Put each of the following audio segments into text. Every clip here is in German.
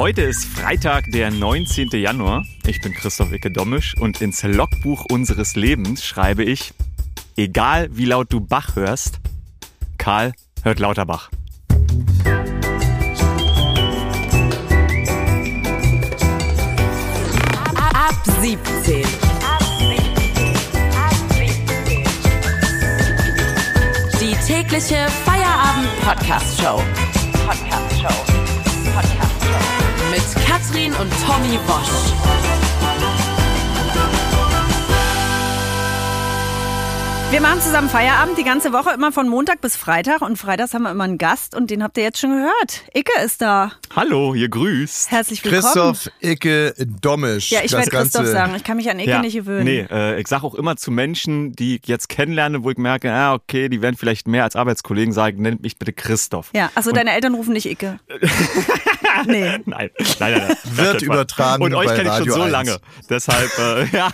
Heute ist Freitag, der 19. Januar. Ich bin Christoph Icke Dommisch und ins Logbuch unseres Lebens schreibe ich, egal wie laut du Bach hörst, Karl hört Lauterbach. Ab 17. Die tägliche Feierabend-Podcast-Show. Podcast-Show. Mit Katrin und Tommy Bosch. Wir machen zusammen Feierabend die ganze Woche, immer von Montag bis Freitag. Und freitags haben wir immer einen Gast und den habt ihr jetzt schon gehört. Icke ist da. Hallo, ihr grüßt. Herzlich willkommen. Christoph Icke Dommisch. Ja, ich werde Christoph Ganze- sagen. Ich kann mich an Icke nicht gewöhnen. Nee, äh, ich sage auch immer zu Menschen, die ich jetzt kennenlerne, wo ich merke, ah, okay, die werden vielleicht mehr als Arbeitskollegen sagen, nennt mich bitte Christoph. Ja, also deine Eltern rufen nicht Icke. nee. Nein, nein, nein. nein. Wird übertragen Und euch kenne ich schon so 1. lange. Deshalb, äh, ja.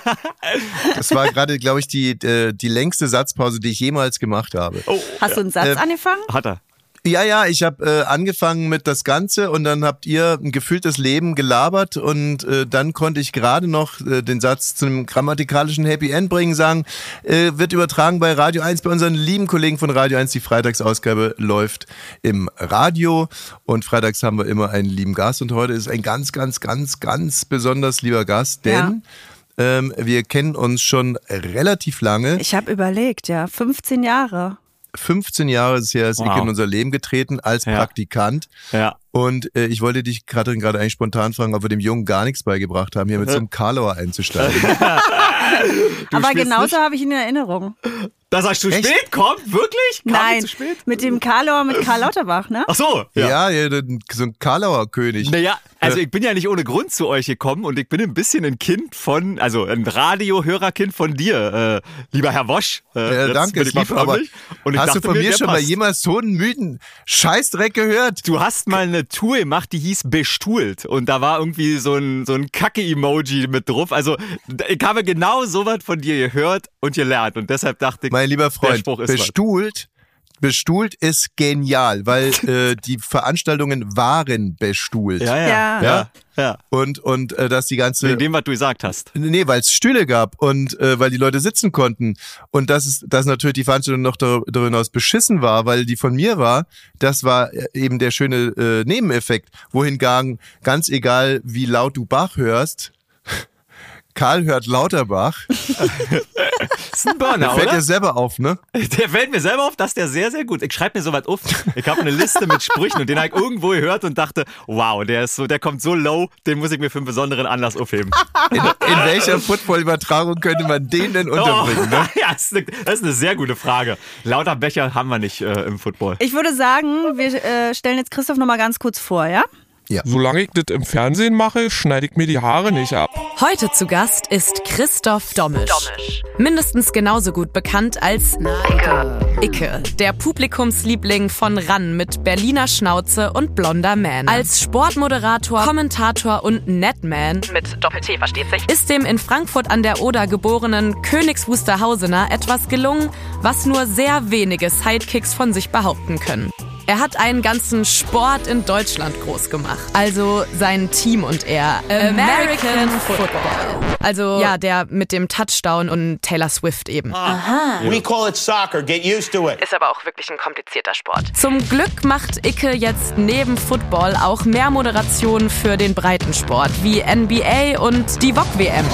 Das war gerade, glaube ich, die, äh, die längste Satzpause, die ich jemals gemacht habe. Oh, Hast du einen Satz Äh, angefangen? hat er. Ja, ja, ich habe äh, angefangen mit das Ganze und dann habt ihr ein gefühltes Leben gelabert und äh, dann konnte ich gerade noch äh, den Satz zu einem grammatikalischen Happy End bringen, sagen, äh, wird übertragen bei Radio 1, bei unseren lieben Kollegen von Radio 1. Die Freitagsausgabe läuft im Radio und freitags haben wir immer einen lieben Gast und heute ist ein ganz, ganz, ganz, ganz besonders lieber Gast, denn ähm, wir kennen uns schon relativ lange. Ich habe überlegt, ja. 15 Jahre. 15 Jahre ist her, ist Wow. In unser Leben getreten als Ja. Praktikant. Ja. Und äh, ich wollte dich, Katrin, gerade eigentlich spontan fragen, ob wir dem Jungen gar nichts beigebracht haben, hier mit so einem Karlauer einzusteigen. Aber genauso habe ich ihn in Erinnerung. Dass er zu Echt? spät kommt? Wirklich? Kam Nein, Zu spät? mit dem Karlauer mit Karl Lauterbach, ne? Ach so. ja, ja, so ein Karlauer König. Naja, also ich bin ja nicht ohne Grund zu euch gekommen und ich bin ein bisschen ein Kind von, also ein Radiohörerkind von dir, äh, lieber Herr Wosch. Äh, Ja, danke, ich lieb, aber. Und ich hast du von mir der schon mal jemals so einen müden Scheißdreck gehört? Du hast mal eine Tour gemacht, die hieß Bestuhlt und da war irgendwie so ein, so ein Kacke-Emoji mit drauf. Also ich habe genau sowas von dir gehört und gelernt und deshalb dachte ich, Mein lieber Freund, Spruch ist was. bestuhlt, bestuhlt ist genial, weil äh, die Veranstaltungen waren bestuhlt. Ja, ja, Ja. ja. ja. Und, und äh, dass die ganze Wegen dem, was du gesagt hast. Nee, weil es Stühle gab und äh, weil die Leute sitzen konnten. Und dass, es, dass natürlich die Veranstaltung noch dar- darüber hinaus beschissen war, weil die von mir war, das war äh, eben der schöne äh, Nebeneffekt. Wohingegen, ganz egal wie laut du Bach hörst, Karl hört Lauterbach. Das ist ein Burner, Fällt oder? dir selber auf, ne? Der fällt mir selber auf, dass der sehr, sehr gut. Ich schreibe mir sowas auf. Ich habe eine Liste mit Sprüchen und den habe ich irgendwo gehört und dachte, wow, der ist so, der kommt so low, den muss ich mir für einen besonderen Anlass aufheben. In, in welcher Football-Übertragung könnte man den denn unterbringen, ne? ja, das ist, eine, das ist eine sehr gute Frage. Lauter Becher haben wir nicht äh, im Football. Ich würde sagen, wir äh, stellen jetzt Christoph noch mal ganz kurz vor, ja? Solange ich das im Fernsehen mache, schneide ich mir die Haare nicht ab. Heute zu Gast ist Christoph Dommisch. Mindestens genauso gut bekannt als Icke. Icke, der Publikumsliebling von RAN mit Berliner Schnauze und blonder Man. Als Sportmoderator, Kommentator und Netman mit Doppel-T versteht sich, ist dem in Frankfurt an der Oder geborenen Königs Wusterhausener etwas gelungen, was nur sehr wenige Sidekicks von sich behaupten können. Er hat einen ganzen Sport in Deutschland groß gemacht. Also sein Team und er. American Football. Also ja, der mit dem Touchdown und Taylor Swift eben. We call it soccer. Get used to it. Ist aber auch wirklich ein komplizierter Sport. Zum Glück macht Icke jetzt neben Football auch mehr Moderationen für den Breitensport, wie NBA und die VOG-WM.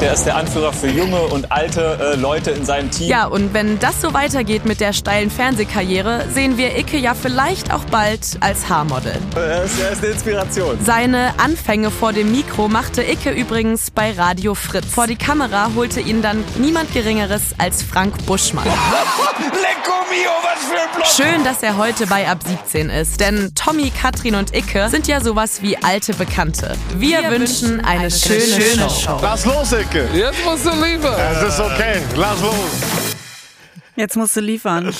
Der ist der Anführer für junge und alte äh, Leute in seinem Team. Ja, und wenn das so weitergeht mit der steilen Fernsehkarriere, sehen wir Icke ja vielleicht auch bald als Haarmodel. Er ist, er ist eine Inspiration. Seine Anfänge vor dem Mikro machte Icke übrigens bei Radio Fritz. Vor die Kamera holte ihn dann niemand Geringeres als Frank Buschmann. Lecco mio, was für ein Block! Schön, dass er heute bei Ab 17 ist, denn Tommy, Katrin und Icke sind ja sowas wie alte Bekannte. Wir, wünschen eine, schöne, Show. Lass los, Icke. Jetzt musst du liefern. Es ist okay. Lass los. Jetzt musst du liefern.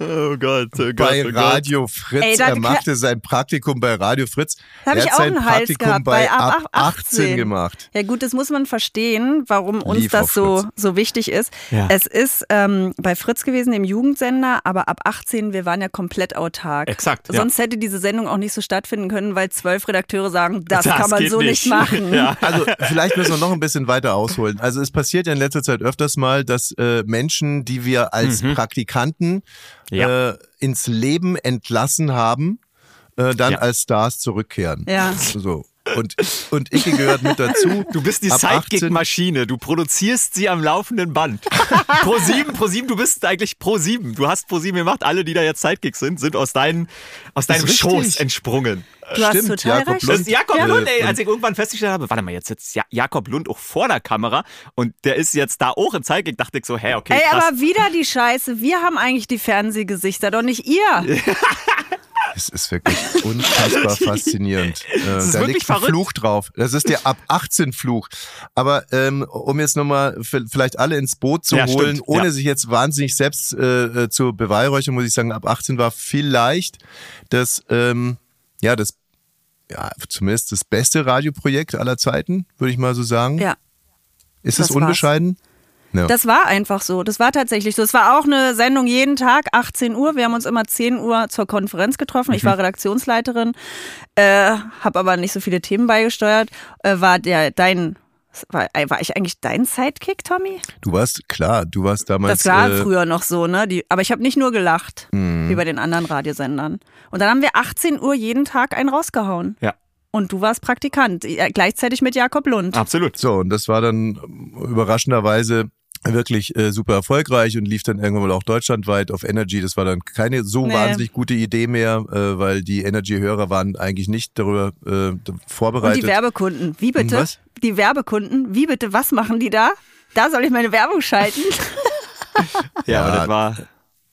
Oh Gott, oh Gott. bei oh Gott. Radio Fritz. Ey, er machte sein Praktikum bei Radio Fritz. Da hab er ich auch sein einen Hals Praktikum gehabt, bei ab ab 18 gemacht. Ja gut, das muss man verstehen, warum uns Lief das so, Fritz. so wichtig ist. Ja. Es ist ähm, bei Fritz gewesen, im Jugendsender, aber ab 18, wir waren ja komplett autark. Exakt, ja. Sonst hätte diese Sendung auch nicht so stattfinden können, weil zwölf Redakteure sagen, das, Das kann man so nicht, nicht. machen. Ja. Also vielleicht müssen wir noch ein bisschen weiter ausholen. Also es passiert ja in letzter Zeit öfters mal, dass äh, Menschen, die wir als Praktikanten Mhm. Ja. äh, ins Leben entlassen haben, äh, dann Ja. als Stars zurückkehren. Ja. So. Und, und Icke gehört mit dazu. Du bist die Ab 18 Sidekick-Maschine. Du produzierst sie am laufenden Band. Pro 7, Pro 7, du bist eigentlich Pro 7. Du hast Pro 7 gemacht. Alle, die da jetzt Sidekicks sind, sind aus, deinen, aus deinem. Schoß entsprungen. Du hast Stimmt, total Jakob recht. Lund. Jakob Ja. Lund, ey, als ich irgendwann festgestellt habe, warte mal, jetzt sitzt Ja- Jakob Lund auch vor der Kamera und der ist jetzt da auch in Sidekick, dachte ich so, hä, okay, Ey, krass. aber wieder die Scheiße. Wir haben eigentlich die Fernsehgesichter, doch nicht ihr. Es ist wirklich unfassbar faszinierend. Äh, ist da wirklich liegt ein verrückt. Fluch drauf. Das ist der ab 18 Fluch. Aber ähm, um jetzt nochmal vielleicht alle ins Boot zu Ja, holen, stimmt, ohne ja. sich jetzt wahnsinnig selbst äh, äh, zu beweihräuchern, muss ich sagen, ab 18 war vielleicht das, ähm, ja, das, ja, zumindest das beste Radioprojekt aller Zeiten, würde ich mal so sagen. Ja. ist das es war's. Ja. Das war einfach so. Das war tatsächlich so. Es war auch eine Sendung jeden Tag, 18 Uhr. Wir haben uns immer 10 Uhr zur Konferenz getroffen. Mhm. Ich war Redaktionsleiterin, äh, habe aber nicht so viele Themen beigesteuert. Äh, war der dein war, war ich eigentlich dein Sidekick, Tommy? du warst, klar, du warst damals. Das war äh, früher noch so, ne? Die, aber ich habe nicht nur gelacht, Mhm. wie bei den anderen Radiosendern. Und dann haben wir 18 Uhr jeden Tag einen rausgehauen. Ja, Und du warst Praktikant, äh, gleichzeitig mit Jakob Lund. absolut. So, und das war dann ähm, überraschenderweise wirklich äh, super erfolgreich und lief dann irgendwann mal auch deutschlandweit auf Energy. Das war dann keine so Nee. wahnsinnig gute Idee mehr, äh, weil die Energy-Hörer waren eigentlich nicht darüber äh, vorbereitet. Und die Werbekunden, wie bitte? Was? Die Werbekunden, wie bitte? Was machen die da? Da soll ich meine Werbung schalten. Ja, aber das war,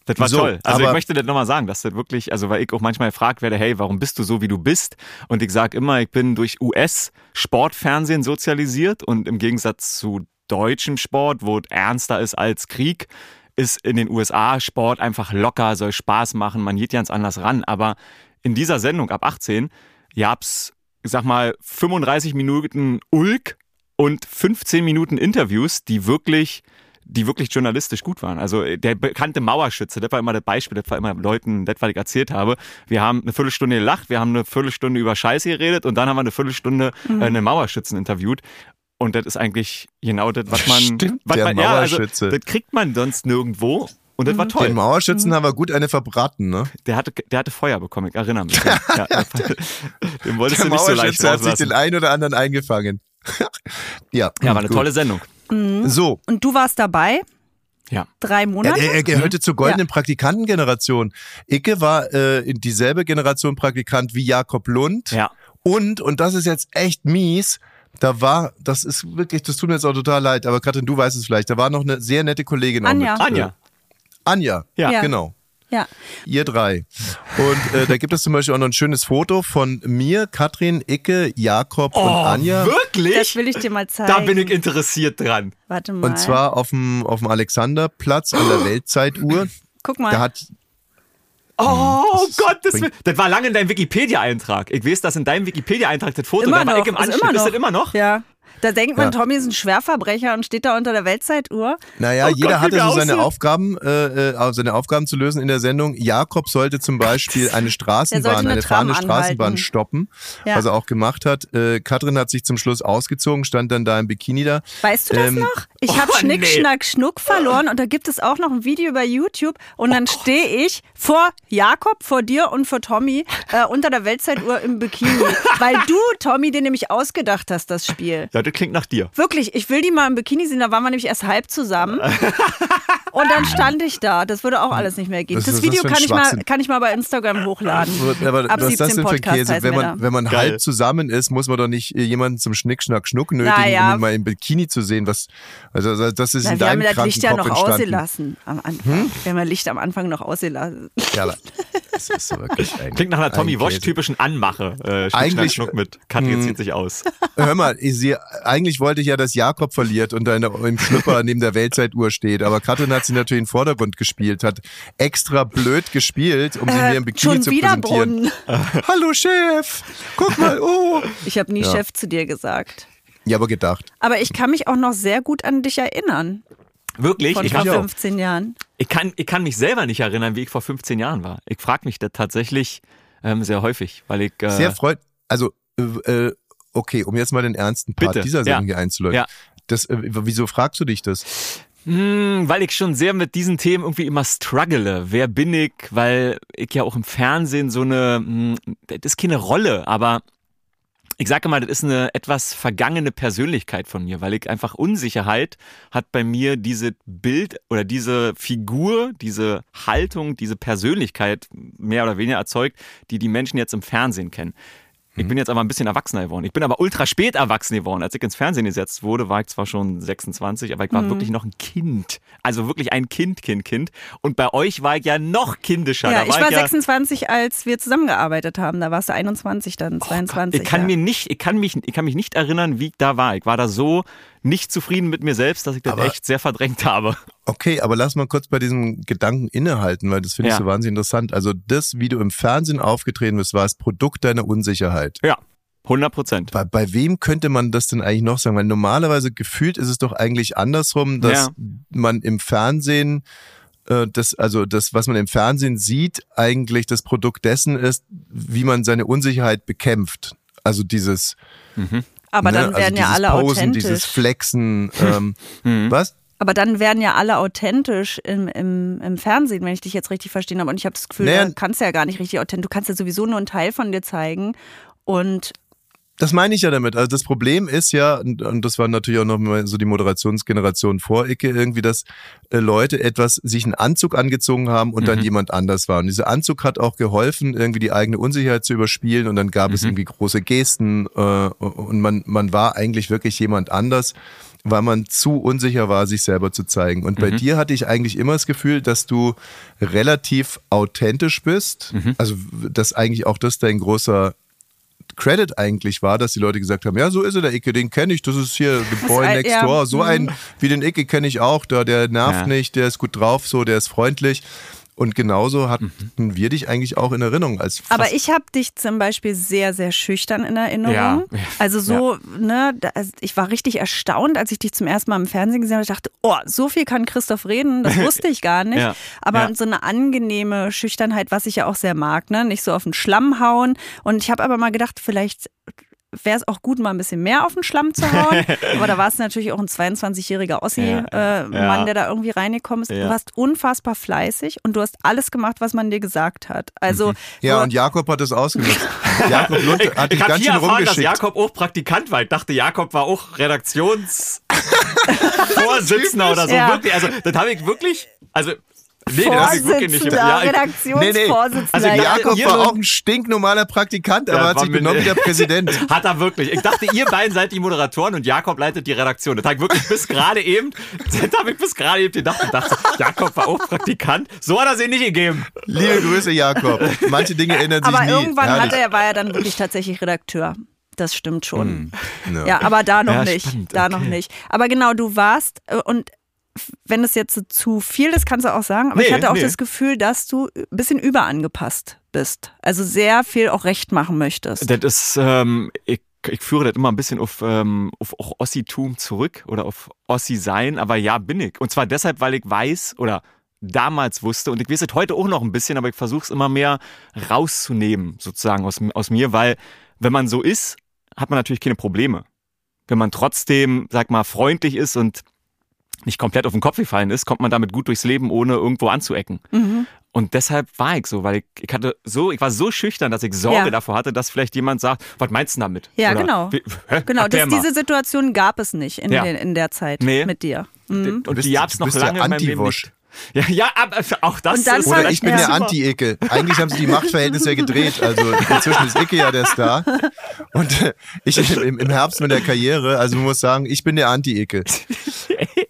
das war So, toll. Also ich möchte das nochmal sagen, dass das wirklich, also weil ich auch manchmal gefragt werde, hey, warum bist du so, wie du bist? Und ich sage immer, ich bin durch US-Sportfernsehen sozialisiert und im Gegensatz zu deutschem Sport, wo es ernster ist als Krieg, ist in den USA Sport einfach locker, soll Spaß machen, man geht ganz anders ran. Aber in dieser Sendung ab 18 gab's, ich sag mal, 35 Minuten Ulk und 15 Minuten Interviews, die wirklich die wirklich journalistisch gut waren. Also äh, der bekannte Mauerschütze, das war immer das Beispiel, das war immer Leuten, das, was ich erzählt habe. Wir haben eine Viertelstunde gelacht, wir haben eine Viertelstunde über Scheiße geredet und dann haben wir eine Viertelstunde äh, einen Mauerschützen interviewt. Und das ist eigentlich genau das, was man, Stimmt, was der man ja, also, Mauerschütze. das kriegt man sonst nirgendwo. Und das war toll. Den Mauerschützen haben wir gut eine verbraten, ne? Der hatte, der hatte Feuer bekommen, ich erinnere mich. ja, ja, den wolltest Der du nicht so leicht Mauerschütze hat sich rauslassen. den einen oder anderen eingefangen. ja, Ja, war eine gut. tolle Sendung. So, Und du warst dabei, Ja. drei Ja, Monate. er, er gehörte zur goldenen Praktikantengeneration. Icke war äh, in dieselbe Generation Praktikant wie Jakob Lund. Ja. Und, und das ist jetzt echt mies, da war, das ist wirklich, das tut mir jetzt auch total leid, aber Katrin, du weißt es vielleicht, da war noch eine sehr nette Kollegin auch Anja. mit. äh, Anja. Anja, Ja. Ja. genau. ja. Ihr drei. Und äh, da gibt es zum Beispiel auch noch ein schönes Foto von mir, Katrin, Icke, Jakob und Anja. Das Wirklich? will ich dir mal zeigen. Da bin ich interessiert dran. Warte mal. Und zwar auf dem, auf dem Alexanderplatz an der Weltzeituhr. Guck mal. Da hat Oh Gott, das, das war lange in deinem Wikipedia-Eintrag. Ich weiß, dass in deinem Wikipedia-Eintrag das Foto, immer da war noch. ich im ist Anschnitt. immer Ist noch. das immer noch? Ja. Da denkt man, Ja. Tommy ist ein Schwerverbrecher und steht da unter der Weltzeituhr. Naja, Oh jeder Gott, hatte so seine aussehen. Aufgaben, äh, äh, seine Aufgaben zu lösen in der Sendung. Jakob sollte zum Beispiel eine Straßenbahn, eine eine fahrende Straßenbahn anhalten. stoppen, Ja. was er auch gemacht hat. Äh, Katrin hat sich zum Schluss ausgezogen, stand dann da im Bikini da. Weißt du das Ähm, noch? Ich habe oh, Schnick, nee. Schnack, Schnuck verloren und da gibt es auch noch ein Video bei YouTube und dann stehe ich vor Jakob, vor dir und vor Tommy äh, unter der Weltzeituhr im Bikini, weil du, Tommy, dir nämlich ausgedacht hast, das Spiel. Ja, das klingt nach dir. Wirklich, ich will die mal im Bikini sehen, da waren wir nämlich erst halb zusammen. Und dann stand ich da. Das würde auch alles nicht mehr gehen. Das das Video kann ich, mal, kann ich mal bei Instagram hochladen. Aber Ab was ist das 17 denn für Käse? Wenn man, wenn man halb zusammen ist, muss man doch nicht jemanden zum Schnick, Schnack, Schnuck nötigen, Naja. um ihn mal im Bikini zu sehen. Was, also also das ist Na, in wir haben deinem das Licht ja Kopf noch entstanden. ausgelassen am Anfang. Wir haben ja Licht am Anfang noch ausgelassen. Ja, Das ist so wirklich ein, Klingt nach einer Tommy ein Wosch Käse. typischen Anmache. Äh, Schnick, Eigentlich- Schnack, Schnuck mit Katrin Mm. zieht sich aus. Hör mal, ich sehe, eigentlich wollte ich ja, dass Jakob verliert und da in der, im Schlüpper neben der Weltzeituhr steht. Aber Katrin hat sie natürlich in den Vordergrund gespielt, hat extra blöd gespielt, um sie mir im Bikini Äh, schon zu wieder präsentieren. Brunnen. Hallo Chef, guck mal, oh. Ich habe nie Ja. Chef zu dir gesagt. Ja, aber gedacht. Aber ich kann mich auch noch sehr gut an dich erinnern. Wirklich? Von Ich, vor hab, auch. 15 Jahren. ich, kann, ich kann mich selber nicht erinnern, wie ich vor 15 Jahren war. Ich frage mich da tatsächlich ähm, sehr häufig, weil ich. Äh, Sehr freut, also, äh, äh, okay, um jetzt mal den ernsten Part Bitte, dieser Sendung ja. hier einzuläuten. Ja. Das, äh, wieso fragst du dich das? Hm, weil ich schon sehr mit diesen Themen irgendwie immer struggle. Wer bin ich? Weil ich ja auch im Fernsehen so eine, hm, das ist keine Rolle, aber ich sage mal, das ist eine etwas vergangene Persönlichkeit von mir, weil ich einfach Unsicherheit hat bei mir diese Bild oder diese Figur, diese Haltung, diese Persönlichkeit mehr oder weniger erzeugt, die die Menschen jetzt im Fernsehen kennen. Ich bin jetzt aber ein bisschen erwachsener geworden. Ich bin aber ultra spät erwachsen geworden. Als ich ins Fernsehen gesetzt wurde, war ich zwar schon 26, aber ich war wirklich noch ein Kind. Also wirklich ein Kind, Kind, Kind. Und bei euch war ich ja noch kindischer. Ja, da ich war ja, 26, als wir zusammengearbeitet haben. Da warst du 21, dann 22. Ich kann ja. mir nicht, ich kann mich, ich kann mich nicht erinnern, wie ich da war. Ich war da so nicht zufrieden mit mir selbst, dass ich das Aber- echt sehr verdrängt habe. Okay, aber lass mal kurz bei diesem Gedanken innehalten, weil das finde ich Ja. so wahnsinnig interessant. Also das, wie du im Fernsehen aufgetreten bist, war das Produkt deiner Unsicherheit. Ja, 100 Prozent. Bei, bei wem könnte man das denn eigentlich noch sagen? Weil normalerweise gefühlt ist es doch eigentlich andersrum, dass Ja. man im Fernsehen äh, das, also das, was man im Fernsehen sieht, eigentlich das Produkt dessen ist, wie man seine Unsicherheit bekämpft. Also dieses, Aber ne, dann werden also ja dieses alle Posen, dieses authentisch. Flexen, ähm, was? Aber dann werden ja alle authentisch im, im, im Fernsehen, wenn ich dich jetzt richtig verstehen habe. Und ich habe das Gefühl, Naja. du kannst ja gar nicht richtig authentisch. Du kannst ja sowieso nur einen Teil von dir zeigen. Und Das meine ich ja damit. Also das Problem ist ja, und, und das war natürlich auch noch mal so die Moderationsgeneration vor Icke, irgendwie, dass äh, Leute etwas, sich einen Anzug angezogen haben und dann jemand anders war. Und dieser Anzug hat auch geholfen, irgendwie die eigene Unsicherheit zu überspielen und dann gab es irgendwie große Gesten äh, und man, man war eigentlich wirklich jemand anders, weil man zu unsicher war, sich selber zu zeigen. Und bei dir hatte ich eigentlich immer das Gefühl, dass du relativ authentisch bist. Also, dass eigentlich auch das dein großer Credit eigentlich war, dass die Leute gesagt haben, ja, so ist er, der Icke, den kenne ich, das ist hier The Boy ein- Next ja, Door. So mhm. einen wie den Icke kenne ich auch, da der nervt Ja. nicht, der ist gut drauf, so, der ist freundlich. Und genauso hatten Mhm. wir dich eigentlich auch in Erinnerung als Aber ich habe dich zum Beispiel sehr, sehr schüchtern in Erinnerung. Ja. Also so, ne, da, also ich war richtig erstaunt, als ich dich zum ersten Mal im Fernsehen gesehen habe. Ich dachte, oh, so viel kann Christoph reden, das wusste ich gar nicht. Ja. Aber Ja. so eine angenehme Schüchternheit, was ich ja auch sehr mag, ne, nicht so auf den Schlamm hauen. Und ich habe aber mal gedacht, vielleicht wäre es auch gut, mal ein bisschen mehr auf den Schlamm zu hauen. aber da war es natürlich auch ein 22-jähriger Ossi-Mann, Ja. äh, Ja. Der da irgendwie reingekommen ist. Ja. Du warst unfassbar fleißig und du hast alles gemacht, was man dir gesagt hat. Also Ja, so- und Jakob hat das ausgenutzt. Jakob Lund Ich, hat dich ich habe ganz hier schön erfahren, dass rumgeschickt. Jakob auch Praktikant war. Ich dachte, Jakob war auch Redaktionsvorsitzender oder so. Ja. Wirklich, also das habe ich wirklich, also nee, das habe ich wirklich nicht. Vorsitzender, Ja, Redaktionsvorsitzender. Also ich ja. dachte, Jakob war auch ein stinknormaler Praktikant, aber Ja, hat sich benommen wie der Präsident. Hat er wirklich. Ich dachte, ihr beiden seid die Moderatoren und Jakob leitet die Redaktion. Das habe ich wirklich bis gerade eben, das habe ich bis gerade eben gedacht und dachte, Jakob war auch Praktikant. So hat er sich nicht gegeben. Liebe Grüße, Jakob. Manche Dinge ändern sich Aber nie. irgendwann Herrlich. hat er, war er dann wirklich tatsächlich Redakteur. Das stimmt schon. Ja. Ja, aber da noch Ja, nicht. spannend, Da okay. noch nicht. Aber genau, du warst äh, und wenn es jetzt zu viel ist, kannst du auch sagen. Aber Nee, ich hatte auch nee. das Gefühl, dass du ein bisschen überangepasst bist. Also sehr viel auch recht machen möchtest. Das ist, ähm, ich, ich führe das immer ein bisschen auf, ähm, auf auch Ossitum zurück oder auf Ossi sein, aber ja, bin ich. Und zwar deshalb, weil ich weiß oder damals wusste und ich weiß es heute auch noch ein bisschen, aber ich versuche es immer mehr rauszunehmen, sozusagen aus, aus mir, weil wenn man so ist, hat man natürlich keine Probleme. Wenn man trotzdem, sag mal, freundlich ist und nicht komplett auf den Kopf gefallen ist, kommt man damit gut durchs Leben, ohne irgendwo anzuecken. Mhm. Und deshalb war ich so, weil ich, ich hatte so, ich war so schüchtern, dass ich Sorge Ja. davor hatte, dass vielleicht jemand sagt, was meinst du damit? Ja, Oder, genau. Wie, hä? Genau, das, diese Situation gab es nicht in, Ja. den, in der Zeit Nee. mit dir. Mhm. und bist- die gab's du noch bist der lange in meinem Leben Anti-Wosch. nicht. Ja, ja, aber auch das ist Oder Ja. ich bin Ja. der. Anti-Icke. Eigentlich haben sie die Machtverhältnisse ja gedreht. Also inzwischen ist Icke ja der Star. Und äh, ich im, im Herbst mit der Karriere, also man muss sagen, ich bin der Anti-Icke.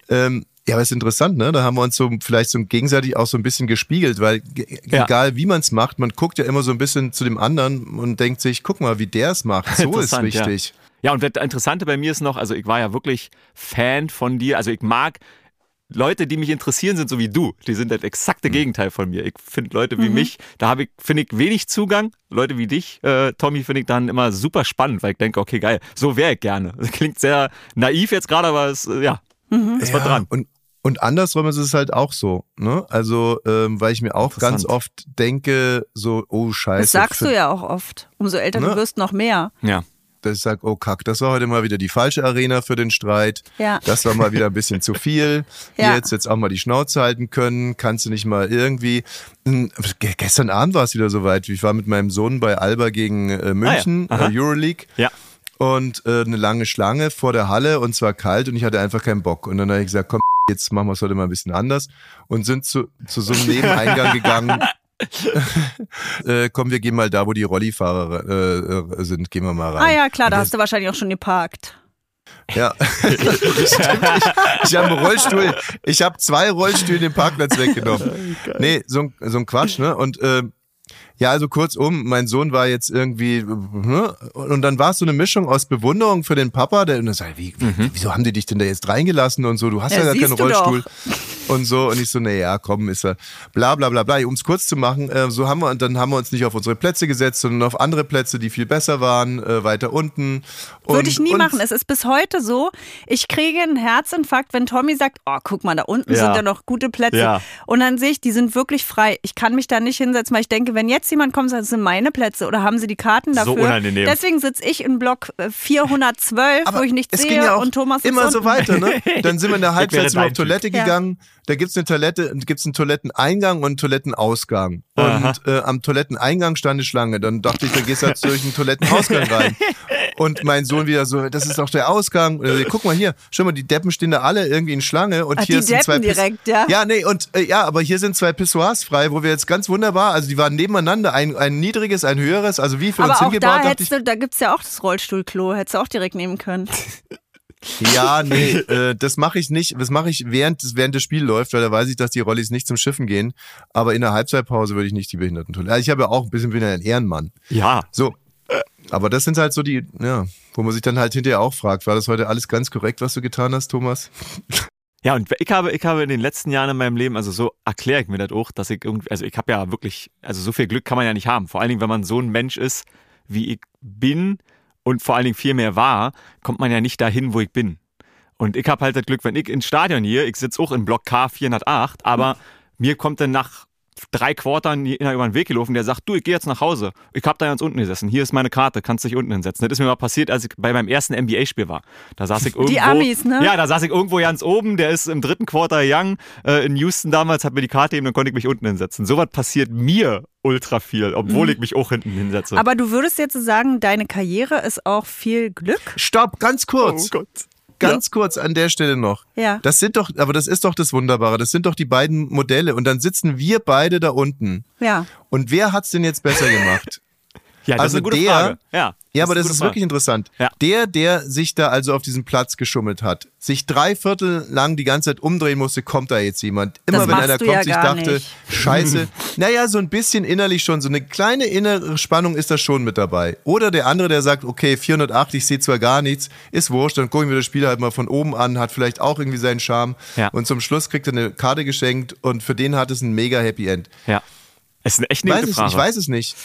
Ähm, Ja, aber ist interessant, ne? Da haben wir uns so vielleicht so gegenseitig auch so ein bisschen gespiegelt, weil Ja. egal wie man es macht, man guckt ja immer so ein bisschen zu dem anderen und denkt sich, guck mal, wie der es macht. So ist Interessant, ja. wichtig. Ja, und das Interessante bei mir ist noch, also ich war ja wirklich Fan von dir. Also ich mag Leute, die mich interessieren, sind so wie du. Die sind das exakte Gegenteil von mir. Ich finde Leute wie mich, da habe ich, finde ich, wenig Zugang. Leute wie dich, äh, Tommy, finde ich dann immer super spannend, weil ich denke, okay, geil, so wäre ich gerne. Das klingt sehr naiv jetzt gerade, aber es, äh, ist was Ja, dran. Und, und andersrum ist es halt auch so, ne? Also, ähm, weil ich mir auch ganz oft denke, so, oh Scheiße. Das sagst du ja auch oft. Umso älter Ne? du wirst, noch mehr. Ja. dass ich sage, oh Kack, das war heute mal wieder die falsche Arena für den Streit. Ja. Das war mal wieder ein bisschen zu viel. Ja. Du jetzt auch mal die Schnauze halten können. Kannst du nicht mal irgendwie. Hm, ge- Gestern Abend war es wieder soweit. Ich war mit meinem Sohn bei Alba gegen äh, München, Ah ja. Äh, Euroleague. Ja. Und äh, eine lange Schlange vor der Halle und zwar kalt und ich hatte einfach keinen Bock. Und dann habe ich gesagt, komm, jetzt machen wir es heute mal ein bisschen anders und sind zu, zu so einem Nebeneingang gegangen. äh, komm, wir gehen mal da, wo die Rollifahrer äh, äh, sind, gehen wir mal rein. Ah ja, klar, da Und hast du wahrscheinlich auch schon geparkt. ja, Stimmt, ich, ich habe einen Rollstuhl, ich habe zwei Rollstühle den Parkplatz weggenommen. Nee, so, ein- so ein Quatsch, ne? Und ähm, ja, also kurzum, mein Sohn war jetzt irgendwie, ne? und dann war es so eine Mischung aus Bewunderung für den Papa, der und dann sagt, wie, wie, wieso haben die dich denn da jetzt reingelassen und so, du hast ja, Ja, gar keinen Rollstuhl und so und ich so, nee, ja, komm, ist er, bla bla bla bla, um es kurz zu machen, äh, so haben wir, und dann haben wir uns nicht auf unsere Plätze gesetzt, sondern auf andere Plätze, die viel besser waren, äh, weiter unten. Würde Und- ich nie und- machen. Es ist bis heute so, ich kriege einen Herzinfarkt, wenn Tommy sagt, oh, guck mal, da unten Ja. sind ja noch gute Plätze. Ja. Und dann sehe ich, die sind wirklich frei. Ich kann mich da nicht hinsetzen, weil ich denke, wenn jetzt jemand kommt und sagt, das sind meine Plätze oder haben sie die Karten So dafür. unangenehm. Deswegen sitze ich in Block äh, 412, wo ich nichts es sehe ging ja auch und Thomas ist immer so unten. weiter, ne? Dann sind wir in der Halbzeit wäre sind wir dein auf Toilette Typ. Ja. gegangen. Da gibt's eine Toilette, gibt's einen Toiletteneingang und einen Toilettenausgang. Aha. Und äh, am Toiletteneingang stand eine Schlange. Dann dachte ich, da gehst du halt durch den Toilettenausgang rein. Und mein Sohn wieder so, das ist doch der Ausgang. Und er sagt, guck mal hier, schau mal, die Deppen stehen da alle irgendwie in Schlange und Ach, hier die sind zwei Deppen Piss- direkt, ja? Ja, nee, und äh, ja, aber hier sind zwei Pissoirs frei, wo wir jetzt ganz wunderbar, also die waren nebeneinander, ein, ein niedriges, ein höheres, also wie für Aber uns auch hingebaut, da, hättest du, da gibt's ja auch das Rollstuhlklo, hättest du auch direkt nehmen können. Ja, nee, äh, das mache ich nicht. Das mache ich während, des- während das Spiel läuft, weil da weiß ich, dass die Rollis nicht zum Schiffen gehen. Aber in der Halbzeitpause würde ich nicht die Behindertentoilette. Also ich habe ja auch ein bisschen bin ja ein Ehrenmann. Ja. So. Aber das sind halt so die, ja, wo man sich dann halt hinterher auch fragt, war das heute alles ganz korrekt, was du getan hast, Thomas? Ja, und ich habe, ich habe in den letzten Jahren in meinem Leben, also so erkläre ich mir das auch, dass ich irgendwie, also ich habe ja wirklich, also so viel Glück kann man ja nicht haben. Vor allen Dingen, wenn man so ein Mensch ist, wie ich bin und vor allen Dingen viel mehr war, kommt man ja nicht dahin, wo ich bin. Und ich habe halt das Glück, wenn ich ins Stadion hier, ich sitze auch in Block K 408, aber mir kommt dann nach drei Quartern über den Weg gelaufen, der sagt, du, ich gehe jetzt nach Hause. Ich habe da ganz unten gesessen. Hier ist meine Karte, kannst dich unten hinsetzen. Das ist mir mal passiert, als ich bei meinem ersten NBA-Spiel war. Da saß ich irgendwo. Amis, ne? Ja, da saß ich irgendwo ganz oben. Der ist im dritten Quarter young. Äh, in Houston damals hat mir die Karte eben, dann konnte ich mich unten hinsetzen. Sowas passiert mir ultra viel, obwohl ich mich auch hinten hinsetze. Aber du würdest jetzt sagen, deine Karriere ist auch viel Glück? Stopp, ganz kurz. oh Gott. Ganz kurz an der Stelle noch. Ja. Das sind doch, aber das ist doch das Wunderbare. Das sind doch die beiden Modelle. Und dann sitzen wir beide da unten. Ja. Und wer hat's denn jetzt besser gemacht? Ja, das Also ist eine gute der- Frage. Ja, Ja, aber das ist Frage. wirklich interessant. Ja. Der, der sich da also auf diesen Platz geschummelt hat, sich drei Viertel lang die ganze Zeit umdrehen musste, kommt da jetzt jemand. Immer Das wenn einer kommt, ja sich dachte, nicht. scheiße. naja, so ein bisschen innerlich schon, so eine kleine innere Spannung ist da schon mit dabei. Oder der andere, der sagt, okay, 408, ich sehe zwar gar nichts, ist wurscht, dann gucken wir das Spiel halt mal von oben an, hat vielleicht auch irgendwie seinen Charme. Ja. Und zum Schluss kriegt er eine Karte geschenkt und für den hat es ein mega Happy End. Ja. Es ist eine echt eine Weiß gute es, Frage. ich weiß es nicht.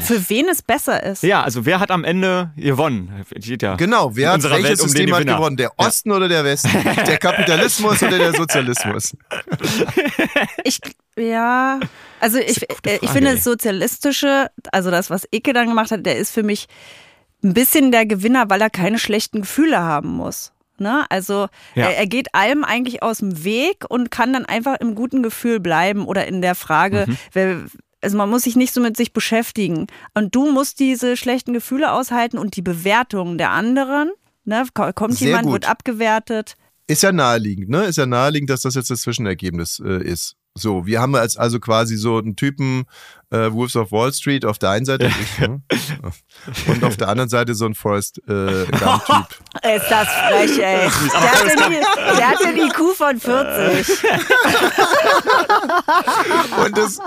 Für wen es besser ist. Ja, also wer hat am Ende gewonnen? Ja Genau, wer hat welches Welt um System hat gewonnen? Der Osten oder der Westen? Der Kapitalismus oder der Sozialismus? Ich, ja, also ich, ich finde ey. das Sozialistische, also das, was Icke dann gemacht hat, der ist für mich ein bisschen der Gewinner, weil er keine schlechten Gefühle haben muss. Ne? Also Ja. er, er geht allem eigentlich aus dem Weg und kann dann einfach im guten Gefühl bleiben oder in der Frage, Mhm. wer, also man muss sich nicht so mit sich beschäftigen. Und du musst diese schlechten Gefühle aushalten und die Bewertungen der anderen. Ne? Ko- Kommt Sehr jemand, gut. wird abgewertet. Ist ja naheliegend, ne? Ist ja naheliegend, dass das jetzt das Zwischenergebnis äh, ist. So, wir haben jetzt also quasi so einen Typen äh, Wolves of Wall Street auf der einen Seite ich, ne? und auf der anderen Seite so ein Forrest äh, Gump-Typ. Ist das frech, ey. Der hat, den, der hat den IQ von 40. Und das,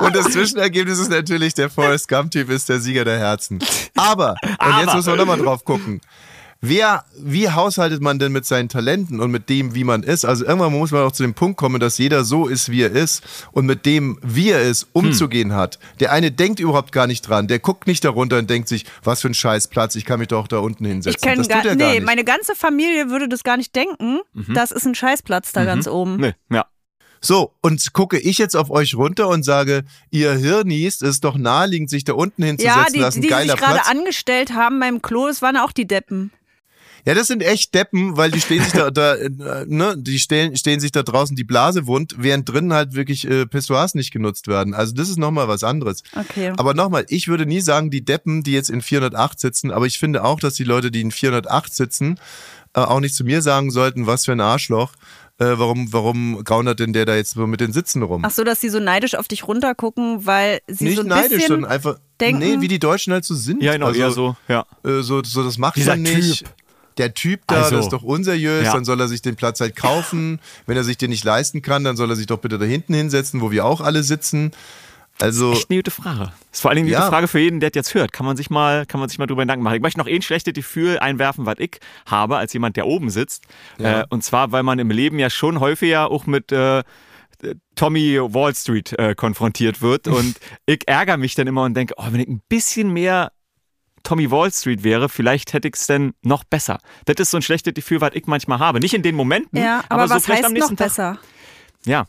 und das Zwischenergebnis ist natürlich, der Forrest Gump-Typ ist der Sieger der Herzen. Aber, und jetzt müssen wir nochmal drauf gucken. Wer, wie haushaltet man denn mit seinen Talenten und mit dem, wie man ist? Also irgendwann muss man auch zu dem Punkt kommen, dass jeder so ist, wie er ist und mit dem, wie er ist, umzugehen Hm. hat. Der eine denkt überhaupt gar nicht dran, der guckt nicht darunter und denkt sich, was für ein Scheißplatz, ich kann mich doch da unten hinsetzen. Ich kenne das gar, tut er gar nee, nicht. meine ganze Familie würde das gar nicht denken. Mhm. Das ist ein Scheißplatz da ganz oben. Nee, ja. So, und gucke ich jetzt auf euch runter und sage, ihr Hirnis ist doch naheliegend, sich da unten hinzusetzen, Ja, das die, ist ein die geiler sich gerade angestellt haben beim Klo, das waren auch die Deppen. Ja, das sind echt Deppen, weil die stehen sich da, da äh, ne, die stehen, stehen sich da draußen die Blase wund, während drinnen halt wirklich äh, Pissoirs nicht genutzt werden. Also das ist nochmal was anderes. Okay. Aber nochmal, ich würde nie sagen, die Deppen, die jetzt in 408 sitzen, aber ich finde auch, dass die Leute, die in 408 sitzen, äh, auch nicht zu mir sagen sollten, was für ein Arschloch. Äh, warum, warum gaunert denn der da jetzt so mit den Sitzen rum? Ach so, dass sie so neidisch auf dich runtergucken, weil sie nicht so ein neidisch, bisschen sondern einfach, denken- nee, wie die Deutschen halt so sind. Ja, genau, also, eher so, ja. äh, so, so, das macht Dieser man nicht. Typ. Der Typ da, Also. das ist doch unseriös, Ja. dann soll er sich den Platz halt kaufen. Wenn er sich den nicht leisten kann, dann soll er sich doch bitte da hinten hinsetzen, wo wir auch alle sitzen. Also, Echt eine gute Frage. Das ist vor allen Dingen eine Ja. gute Frage für jeden, der das jetzt hört. Kann man sich mal, kann man sich mal drüber Gedanken machen. Ich möchte noch ein schlechtes Gefühl einwerfen, was ich habe, als jemand, der oben sitzt. Ja. Äh, und zwar, weil man im Leben ja schon häufiger auch mit äh, Tommy Wall Street äh, konfrontiert wird. Und ich ärgere mich dann immer und denke, oh, wenn ich ein bisschen mehr Tommy Wall Street wäre, vielleicht hätte ich es denn noch besser. Das ist so ein schlechtes Gefühl, was ich manchmal habe. Nicht in den Momenten, Ja, aber, so was vielleicht heißt am noch nächsten Tag. besser? Ja,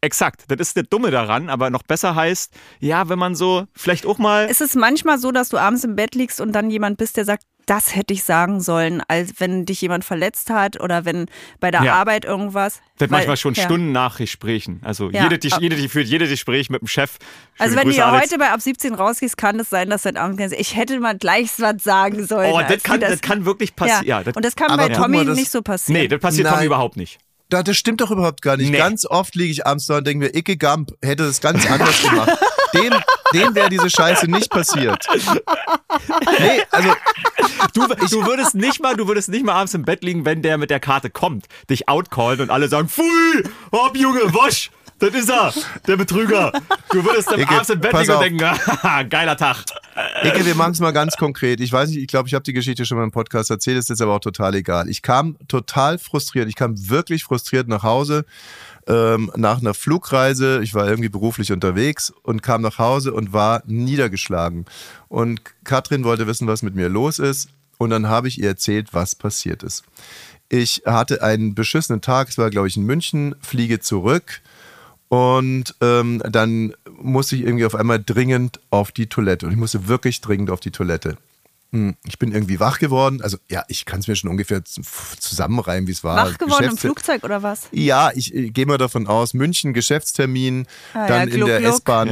exakt. Das ist das Dumme daran, aber noch besser heißt, ja, wenn man so vielleicht auch mal. Ist es manchmal so, dass du abends im Bett liegst und dann jemand bist, der sagt, das hätte ich sagen sollen, als wenn dich jemand verletzt hat oder wenn bei der Ja. Arbeit irgendwas. Das Weil- manchmal schon ja. Stunden nach Gesprächen. Also Ja. jede, jede, jede, führt jedes Gespräch mit dem Chef. Also Schöne wenn du heute bei ab 17 rausgehst, kann es sein, dass dein Abend ich hätte mal gleich was sagen sollen. Oh, das kann, die das kann wirklich passieren. Ja. das, und das kann bei Tommy mal, das- nicht so passieren. nee, das passiert Nein. Tommy überhaupt nicht. da, das stimmt doch überhaupt gar nicht. Nee. Ganz oft liege ich abends da und denke mir, Icke Gump hätte das ganz anders gemacht. Dem, dem wäre diese Scheiße nicht passiert. Nee, also, Du, du würdest nicht mal, du würdest nicht mal abends im Bett liegen, wenn der mit der Karte kommt, dich outcallen und alle sagen, Pfui, hopp Junge, wasch, das ist er, der Betrüger. Du würdest dann abends im Bett liegen und denken, haha, geiler Tag. Icke, wir machen es mal ganz konkret. Ich weiß nicht, ich glaube, ich habe die Geschichte schon mal im Podcast erzählt, ist jetzt aber auch total egal. Ich kam total frustriert, ich kam wirklich frustriert nach Hause ähm, nach einer Flugreise. Ich war irgendwie beruflich unterwegs und kam nach Hause und war niedergeschlagen. Und Katrin wollte wissen, was mit mir los ist. Und dann habe ich ihr erzählt, was passiert ist. Ich hatte einen beschissenen Tag, es war, glaube ich, in München, fliege zurück und ähm, dann musste ich irgendwie auf einmal dringend auf die Toilette. Und ich musste wirklich dringend auf die Toilette. Hm, Ich bin irgendwie wach geworden. Also ja, ich kann es mir schon ungefähr zusammenreimen, wie es war. Wach geworden im Flugzeug oder was? ja, ich äh, gehe mal davon aus, München, Geschäftstermin, Ah, dann ja, in der. S-Bahn,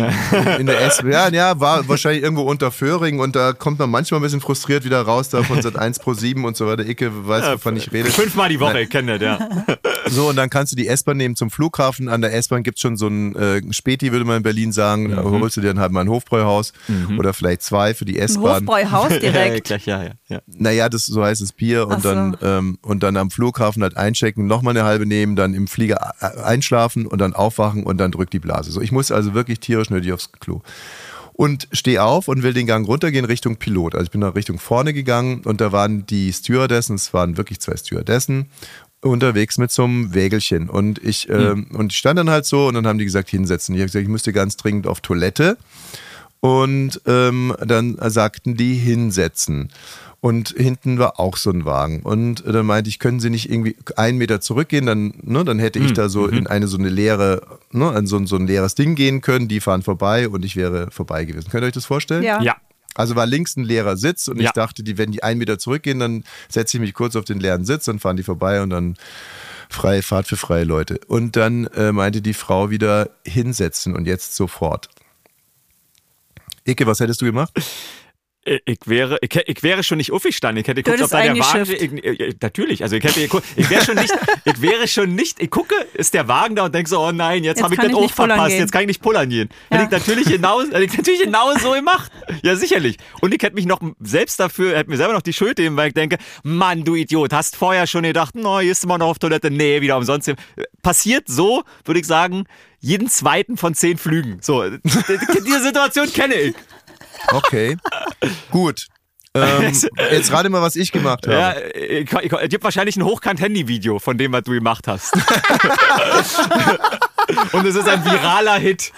in der S, ja, ja, war wahrscheinlich irgendwo unter Föhring und da kommt man manchmal ein bisschen frustriert wieder raus, da von Sat 1 pro 7 und so weiter. Icke weiß, wovon ich rede. Fünfmal die Woche, ich kenne das, ja. So, und dann kannst du die S-Bahn nehmen zum Flughafen. An der S-Bahn gibt's schon so ein äh, Späti, würde man in Berlin sagen. Da holst du dir dann halt mal ein Hofbräuhaus oder vielleicht zwei für die Ein S-Bahn. Hofbräuhaus ja, direkt. gleich, ja, ja, ja. Naja, das so heißt es Bier und so. dann ähm, und dann am Flughafen halt einchecken, nochmal eine halbe nehmen, dann im Flieger äh, einschlafen und dann aufwachen und dann drückt die Blase. So, ich muss also wirklich tierisch nötig aufs Klo. Und stehe auf und will den Gang runtergehen Richtung Pilot. Also ich bin nach Richtung vorne gegangen und da waren die Stewardessen, es waren wirklich zwei Stewardessen, unterwegs mit so einem Wägelchen. Und ich, ähm, und ich stand dann halt so und dann haben die gesagt, hinsetzen. Ich habe gesagt, ich müsste ganz dringend auf Toilette. Und ähm, dann sagten die hinsetzen. Und hinten war auch so ein Wagen. Und dann meinte ich, können Sie nicht irgendwie einen Meter zurückgehen, dann, ne, dann hätte ich da so in eine so eine leere, ne, an so, ein- so ein leeres Ding gehen können. Die fahren vorbei und ich wäre vorbei gewesen. Könnt ihr euch das vorstellen? Ja. Ja. Also war links ein leerer Sitz und ich Ja. dachte, die, wenn die einen Meter zurückgehen, dann setze ich mich kurz auf den leeren Sitz, dann fahren die vorbei und dann freie Fahrt für freie Leute. Und dann äh, meinte die Frau wieder hinsetzen und jetzt sofort. Icke, was hättest du gemacht? Ich, ich wäre, ich, ich wäre schon nicht aufgestanden. Ich hätte geguckt, ob da der Wagen. Ich, ich, natürlich, also ich hätte geguckt, ich wäre schon nicht, ich wäre schon nicht, ich gucke, ist der Wagen da und denke so, oh nein, jetzt, Jetzt habe ich das auch verpasst, jetzt kann ich nicht pullern gehen. Hätte Ja. ich natürlich genau, hätte ich natürlich genau so gemacht. Ja, sicherlich. Und ich hätte mich noch selbst dafür, hätte mir selber noch die Schuld geben, weil ich denke, Mann, du Idiot, hast vorher schon gedacht, no, hier ist immer noch auf Toilette, nee, wieder umsonst. Passiert so, würde ich sagen, jeden zweiten von zehn Flügen. So, diese Situation kenne ich. Okay. Gut. Ähm, jetzt rate mal, was ich gemacht habe. Ja, ich, ich, es gibt wahrscheinlich ein Hochkant-Handy-Video von dem, was du gemacht hast. Und es ist ein viraler Hit.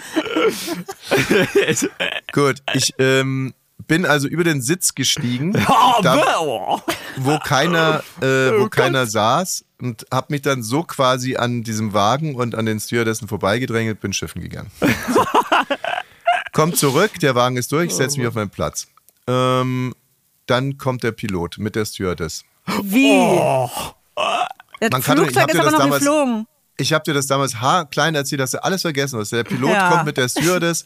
Gut, ich ähm, bin also über den Sitz gestiegen, Oh, da, oh. wo keiner, äh, wo keiner saß und habe mich dann so quasi an diesem Wagen und an den Stewardessen vorbeigedrängelt, bin schiffen gegangen. Kommt zurück, der Wagen ist durch, ich setze mich auf meinen Platz. Ähm, dann kommt der Pilot mit der Stewardess. Wie? Das Man kann doch- ich Flugzeug hab ist dir aber das noch damals- geflogen. Ich habe dir das damals haarklein erzählt, dass du alles vergessen hast. Der Pilot Ja. kommt mit der Stewardess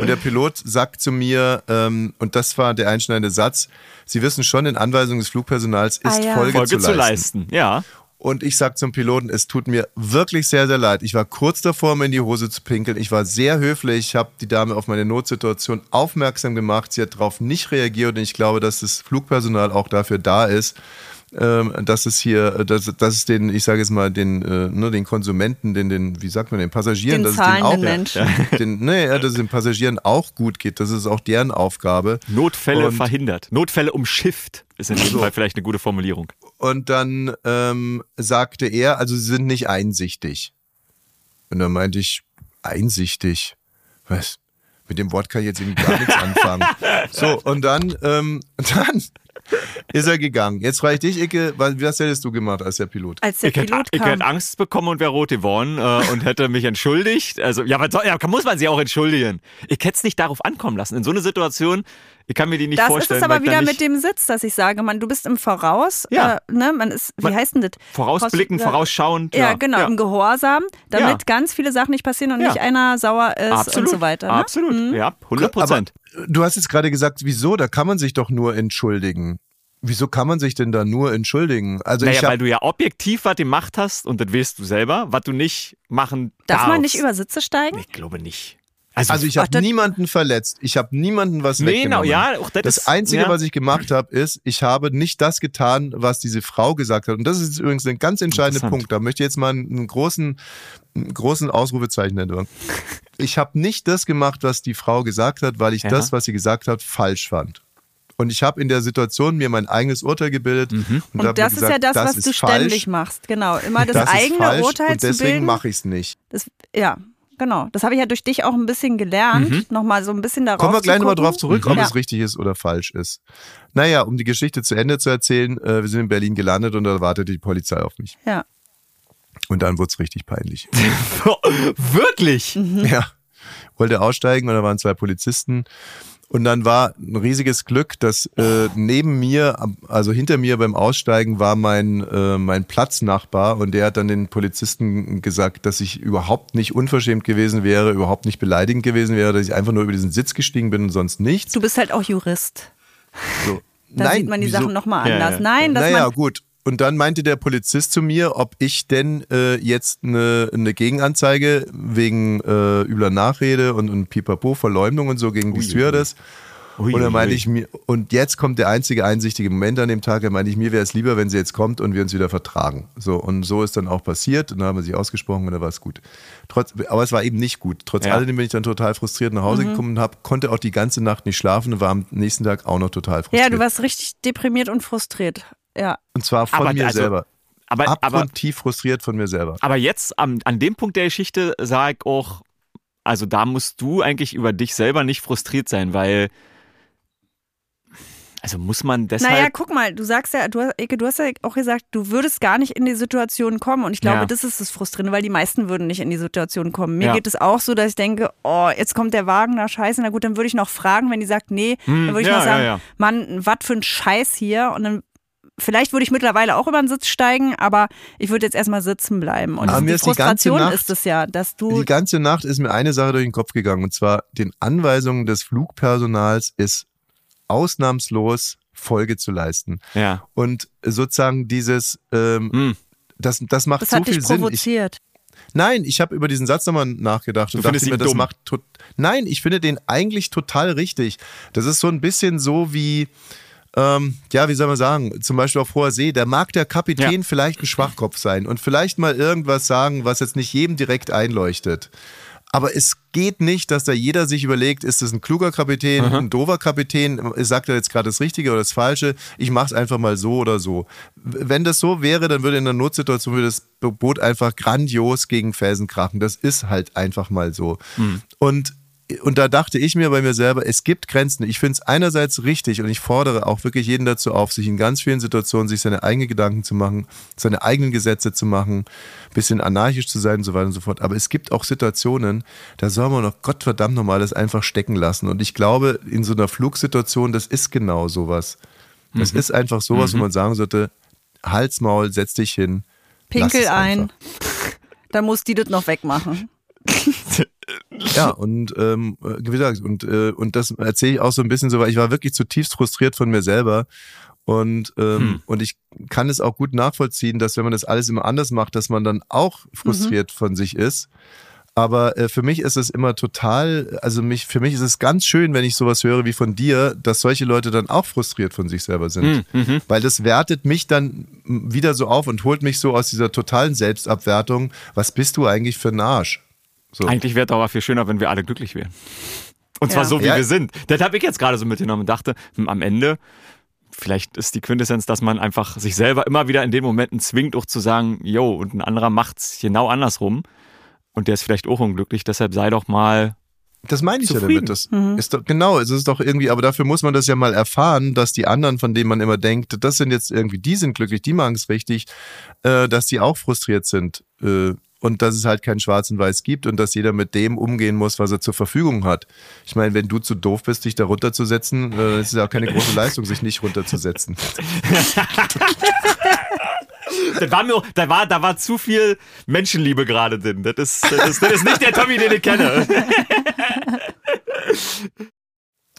und der Pilot sagt zu mir, ähm, und das war der einschneidende Satz, Sie wissen schon, in Anweisung des Flugpersonals ist Ah, ja. Folge, Folge zu leisten. Ja. Und ich sag zum Piloten, es tut mir wirklich sehr, sehr leid. Ich war kurz davor, mir in die Hose zu pinkeln. Ich war sehr höflich. Ich habe die Dame auf meine Notsituation aufmerksam gemacht. Sie hat darauf nicht reagiert und ich glaube, dass das Flugpersonal auch dafür da ist, dass es hier, dass, dass es den, ich sage jetzt mal, den, äh, ne, den Konsumenten, den, den, wie sagt man, den Passagieren, Den dass es denen auch, zahlenden Menschen. Den, ja, dass es den Passagieren auch gut geht. Das ist auch deren Aufgabe. Notfälle Und- verhindert. Notfälle umschifft ist in jedem Fall vielleicht eine gute Formulierung. Und dann ähm, sagte er, also sie sind nicht einsichtig. Und dann meinte ich, einsichtig? Was? Mit dem Wort kann ich jetzt irgendwie gar nichts anfangen. So, und dann, ähm, dann ist er gegangen. Jetzt frage ich dich, Icke, was, was hättest du gemacht als der Pilot? Als der Ich hätte, Pilot ich kam. hätte Angst bekommen und wäre rot geworden äh, und hätte mich entschuldigt. Also, ja, soll, ja, muss man sich auch entschuldigen. Ich hätte es nicht darauf ankommen lassen. In so eine Situation, ich kann mir die nicht Das ist vorstellen. es aber weil ich wieder mit dem Sitz, dass ich sage, man, du bist im Voraus, Ja. äh, ne, man ist, wie Man- heißt denn das? Vorausblicken, Voraus- vorausschauend. Ja, genau, im Gehorsam, damit Ja. ganz viele Sachen nicht passieren und Ja. nicht einer sauer ist Absolut. und so weiter. Ne? Absolut. Ja, 100 Prozent. Du hast jetzt gerade gesagt, wieso? Da kann man sich doch nur entschuldigen. Wieso kann man sich denn da nur entschuldigen? Also Naja, weil du ja objektiv was gemacht hast und das weißt du selber, was du nicht machen Darf darfst. man nicht über Sitze steigen? Ich glaube nicht. Also, Also ich habe das- niemanden verletzt. Ich habe niemanden was Nee, genau, weggenommen. ja, auch das das ist- Einzige, ja. was ich gemacht habe, ist, ich habe nicht das getan, was diese Frau gesagt hat. Und das ist übrigens ein ganz entscheidender. Punkt. Da möchte ich jetzt mal einen großen, einen großen Ausrufezeichen nennen. Ich habe nicht das gemacht, was die Frau gesagt hat, weil ich Ja. das, was sie gesagt hat, falsch fand. Und ich habe in der Situation mir mein eigenes Urteil gebildet und, Und habe das gesagt, ist ja das, was ist du falsch, ständig machst. Genau, immer das, das eigene ist falsch Urteil und zu deswegen bilden. mache ich es nicht. Das, ja, genau. Das habe ich ja durch dich auch ein bisschen gelernt. Nochmal so ein bisschen darauf Kommen wir gleich nochmal drauf zurück, ob Ja. es richtig ist oder falsch ist. Naja, um die Geschichte zu Ende zu erzählen, äh, wir sind in Berlin gelandet und da wartete die Polizei auf mich. Ja. Und dann wurde es richtig peinlich. Wirklich? ja. Wollte aussteigen und da waren zwei Polizisten. Und dann war ein riesiges Glück, dass äh, neben mir, also hinter mir beim Aussteigen war mein, äh, mein Platznachbar und der hat dann den Polizisten gesagt, dass ich überhaupt nicht unverschämt gewesen wäre, überhaupt nicht beleidigend gewesen wäre, dass ich einfach nur über diesen Sitz gestiegen bin und sonst nichts. Du bist halt auch Jurist. So. Da sieht man die wieso? Sachen nochmal Ja, anders. ja. Nein, dass naja, man. gut. Und dann meinte der Polizist zu mir, ob ich denn äh, jetzt eine, eine Gegenanzeige wegen äh, übler Nachrede und, und Pipapo, Verleumdung und so gegen die Stewardess. Ui, und dann meinte ich mir, und jetzt kommt der einzige einsichtige Moment an dem Tag, da meinte ich, mir wäre es lieber, wenn sie jetzt kommt und wir uns wieder vertragen. So, und so ist dann auch passiert und dann haben wir sich ausgesprochen und dann war es gut. Trotz, aber es war eben nicht gut. Trotz Ja. alledem bin ich dann total frustriert nach Mhm. Hause gekommen und hab, konnte auch die ganze Nacht nicht schlafen und war am nächsten Tag auch noch total frustriert. Ja, du warst richtig deprimiert und frustriert. Ja. und zwar von Aber mir also- selber. Aber, aber, abgrundtief frustriert von mir selber. aber jetzt an, an dem Punkt der Geschichte sage ich auch, also da musst du eigentlich über dich selber nicht frustriert sein, weil also muss man deshalb Naja, guck mal, du sagst ja, du, hast- Eke, du hast ja auch gesagt, du würdest gar nicht in die Situation kommen. Und ich glaube, Ja. das ist das Frustrierende, weil die meisten würden nicht in die Situation kommen. Mir Ja. geht es auch so, dass ich denke, oh, jetzt kommt der Wagen, na scheiße, na gut, dann würde ich noch fragen, wenn die sagt, nee, dann würde ich Hm, ja, noch sagen, ja, ja. Mann, was für ein Scheiß hier. Und dann Vielleicht würde ich mittlerweile auch über den Sitz steigen, aber ich würde jetzt erstmal sitzen bleiben. Und Aber mir die ist die ganze Frustration Nacht- ist es ja, dass du Die ganze Nacht ist mir eine Sache durch den Kopf gegangen und zwar den Anweisungen des Flugpersonals ist ausnahmslos Folge zu leisten. Ja. Und sozusagen dieses, ähm, Hm. das, das macht Das so viel dich Sinn. Ich, provoziert. nein, ich habe über diesen Satz nochmal nachgedacht Du und dachte mir, ihn das dumm. macht tot. Nein, ich finde den eigentlich total richtig. Das ist so ein bisschen so wie, ähm, ja, wie soll man sagen, zum Beispiel auf hoher See, da mag der Kapitän Ja. vielleicht ein Schwachkopf sein und vielleicht mal irgendwas sagen, was jetzt nicht jedem direkt einleuchtet. Aber es geht nicht, dass da jeder sich überlegt, ist das ein kluger Kapitän, ein doofer Kapitän, sagt er jetzt gerade das Richtige oder das Falsche, ich mache es einfach mal so oder so. Wenn das so wäre, dann würde in einer Notsituation würde das Boot einfach grandios gegen Felsen krachen. Das ist halt einfach mal so. Und und da dachte ich mir bei mir selber, es gibt Grenzen. Ich finde es einerseits richtig und ich fordere auch wirklich jeden dazu auf, sich in ganz vielen Situationen sich seine eigenen Gedanken zu machen, seine eigenen Gesetze zu machen, ein bisschen anarchisch zu sein und so weiter und so fort. Aber es gibt auch Situationen, da soll man noch Gottverdammt nochmal das einfach stecken lassen. Und ich glaube, in so einer Flugsituation, das ist genau sowas. Das ist einfach sowas, wo man sagen sollte, Halsmaul, setz dich hin. lass Pinkel es ein. Da muss die das noch wegmachen. Ja, und ähm, wie gesagt, und, äh, und das erzähle ich auch so ein bisschen so, weil ich war wirklich zutiefst frustriert von mir selber. Und, ähm, Hm. und ich kann es auch gut nachvollziehen, dass wenn man das alles immer anders macht, dass man dann auch frustriert von sich ist. Aber äh, für mich ist es immer total, also mich, für mich ist es ganz schön, wenn ich sowas höre wie von dir, dass solche Leute dann auch frustriert von sich selber sind. Weil das wertet mich dann wieder so auf und holt mich so aus dieser totalen Selbstabwertung. Was bist du eigentlich für ein Arsch? So. Eigentlich wäre es aber viel schöner, wenn wir alle glücklich wären. Und zwar Ja. so, wie Ja. wir sind. Das habe ich jetzt gerade so mitgenommen und dachte, hm, am Ende, vielleicht ist die Quintessenz, dass man einfach sich selber immer wieder in den Momenten zwingt, auch zu sagen, yo, und ein anderer macht's genau andersrum. Und der ist vielleicht auch unglücklich, deshalb sei doch mal. Das meine ich Zufrieden. ja damit. Das ist doch, genau, es ist doch irgendwie, aber dafür muss man das ja mal erfahren, dass die anderen, von denen man immer denkt, das sind jetzt irgendwie, die sind glücklich, die machen es richtig, äh, dass die auch frustriert sind. Äh, und dass es halt kein Schwarz und Weiß gibt und dass jeder mit dem umgehen muss, was er zur Verfügung hat. Ich meine, wenn du zu doof bist, dich da runterzusetzen, äh, ist es ja auch keine große Leistung, sich nicht runterzusetzen. Da war, mir, da war, da war zu viel Menschenliebe gerade drin. Das ist, das, ist, das ist nicht der Tommy, den ich kenne.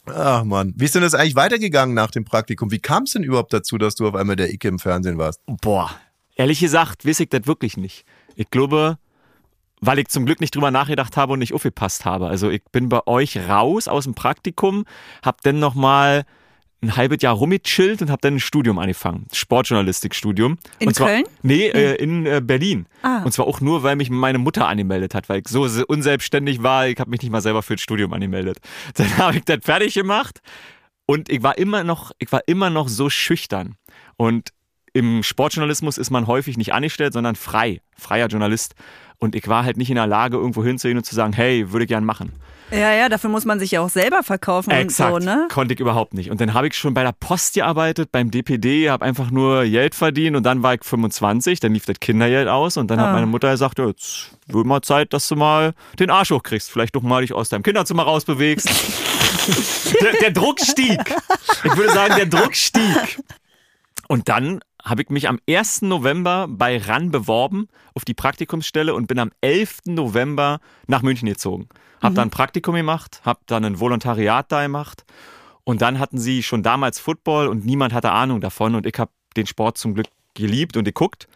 Ach man, wie ist denn das eigentlich weitergegangen nach dem Praktikum? Wie kam es denn überhaupt dazu, dass du auf einmal der Icke im Fernsehen warst? Boah, ehrlich gesagt, weiß ich das wirklich nicht. Ich glaube, weil ich zum Glück nicht drüber nachgedacht habe und nicht aufgepasst habe. Also ich bin bei euch raus aus dem Praktikum, hab dann noch mal ein halbes Jahr rumgechillt und hab dann ein Studium angefangen. Sportjournalistikstudium. In und zwar, Köln? Nee, äh, in äh, Berlin. Ah. Und zwar auch nur, weil mich meine Mutter angemeldet hat, weil ich so se- unselbstständig war. Ich habe mich nicht mal selber für das Studium angemeldet. Dann habe ich das fertig gemacht und ich war immer noch, ich war immer noch so schüchtern. Und im Sportjournalismus ist man häufig nicht angestellt, sondern frei, freier Journalist. Und ich war halt nicht in der Lage, irgendwo hinzugehen und zu sagen, hey, würde ich gern machen. Ja, ja, dafür muss man sich ja auch selber verkaufen Exakt, und so, ne? konnte ich überhaupt nicht. Und dann habe ich schon bei der Post gearbeitet, beim DPD, habe einfach nur Geld verdient und dann war ich 25, dann lief das Kindergeld aus und dann Ah. hat meine Mutter gesagt, ja, jetzt wird mal Zeit, dass du mal den Arsch hochkriegst, vielleicht doch mal dich aus deinem Kinderzimmer rausbewegst. der, der Druck stieg. Ich würde sagen, der Druck stieg. Und dann habe ich mich am 1. November bei RAN beworben auf die Praktikumsstelle und bin am 11. November nach München gezogen. Hab dann ein Praktikum gemacht, hab dann ein Volontariat da gemacht und dann hatten sie schon damals Football und niemand hatte Ahnung davon und ich habe den Sport zum Glück geliebt und geguckt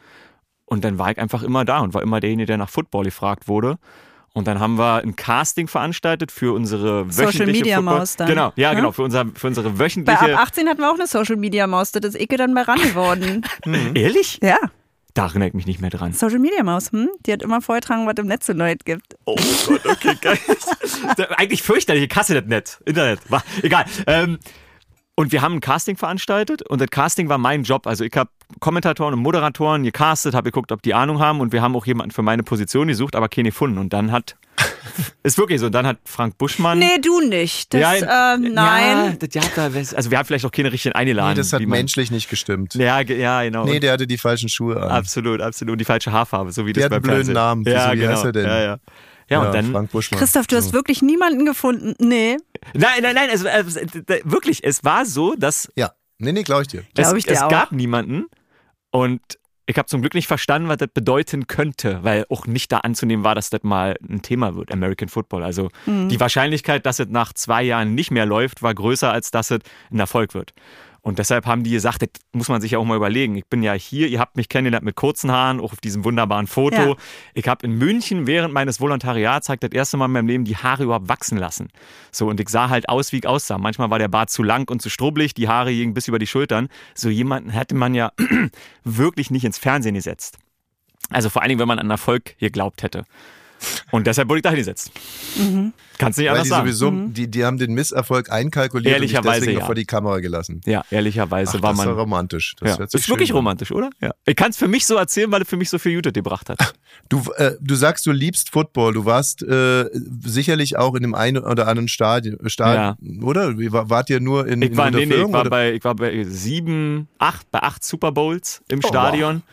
und dann war ich einfach immer da und war immer derjenige, der nach Football gefragt wurde. Und dann haben wir ein Casting veranstaltet für unsere wöchentliche Social Media Football- Maus dann. Genau, ja, Ja? genau, für, unser, für unsere Bei wöchentliche. ab 18 hatten wir auch eine Social Media Maus, das ist Icke dann bei ran geworden. Ehrlich? ja, Da erinnere ich mich nicht mehr dran. Social Media Maus, hm? Die hat immer vorgetragen, was im Netz so neu gibt. Oh Gott, okay, geil. Eigentlich fürchterliche Kasse das Net. Internet. War, egal. Ähm, und wir haben ein Casting veranstaltet und das Casting war mein Job. Also ich habe Kommentatoren und Moderatoren gecastet, habe geguckt, ob die Ahnung haben und wir haben auch jemanden für meine Position gesucht, aber keine gefunden. Und dann hat, ist wirklich so, und dann hat Frank Buschmann... Nee, du nicht. Das, ja, Ja, nein. das, ja, da, also wir haben vielleicht auch keine richtigen eingeladen. Nee, das hat wie man- menschlich nicht gestimmt. Ja, ja, genau. Nee, der hatte die falschen Schuhe an. absolut, absolut. Und die falsche Haarfarbe, so wie Der das hat beim einen blöden Fernsehen. Namen. Ja, Wieso, wie genau. heißt er denn? Ja, ja. Ja, und dann, Frank Buschmann. Christoph, du hast wirklich niemanden gefunden. Nee, Nein, nein, nein, also, d- wirklich, es war so, dass Ja, nee, nee, glaube ich dir. es, Glaub ich dir es auch. gab niemanden und ich habe zum Glück nicht verstanden, was das bedeuten könnte, weil auch nicht da anzunehmen war, dass das mal ein Thema wird, American Football. Also Mhm. die Wahrscheinlichkeit, dass es nach zwei Jahren nicht mehr läuft, war größer, als dass es ein Erfolg wird. Und deshalb haben die gesagt, das muss man sich ja auch mal überlegen. Ich bin ja hier, ihr habt mich kennengelernt mit kurzen Haaren, auch auf diesem wunderbaren Foto. Ja. Ich habe in München während meines Volontariats halt das erste Mal in meinem Leben die Haare überhaupt wachsen lassen. So, und ich sah halt aus, wie ich aussah. Manchmal war der Bart zu lang und zu strubbelig, die Haare gingen bis über die Schultern. So jemanden hätte man ja wirklich nicht ins Fernsehen gesetzt. Also vor allen Dingen, wenn man an Erfolg geglaubt hätte. Und deshalb wurde ich da hingesetzt. Kannst nicht Weil anders die sagen. sowieso, die, die haben den Misserfolg einkalkuliert und dich Ehrlicherweise, deswegen ja. noch vor die Kamera gelassen. Ja, ehrlicherweise Ach, war das man. ja romantisch. Das ja. hört sich Ist wirklich an. romantisch, oder? Ja. Ich kann es für mich so erzählen, weil es für mich so viel Jute gebracht hat. Du, äh, du sagst, du liebst Football. Du warst äh, sicherlich auch in dem einen oder anderen Stadion, Stadion oder? Wie, war- Wart ihr nur in, Ich in war, nee, nee, ich war, oder? bei, ich war bei sieben, acht, bei acht Super Bowls im Oh, Stadion.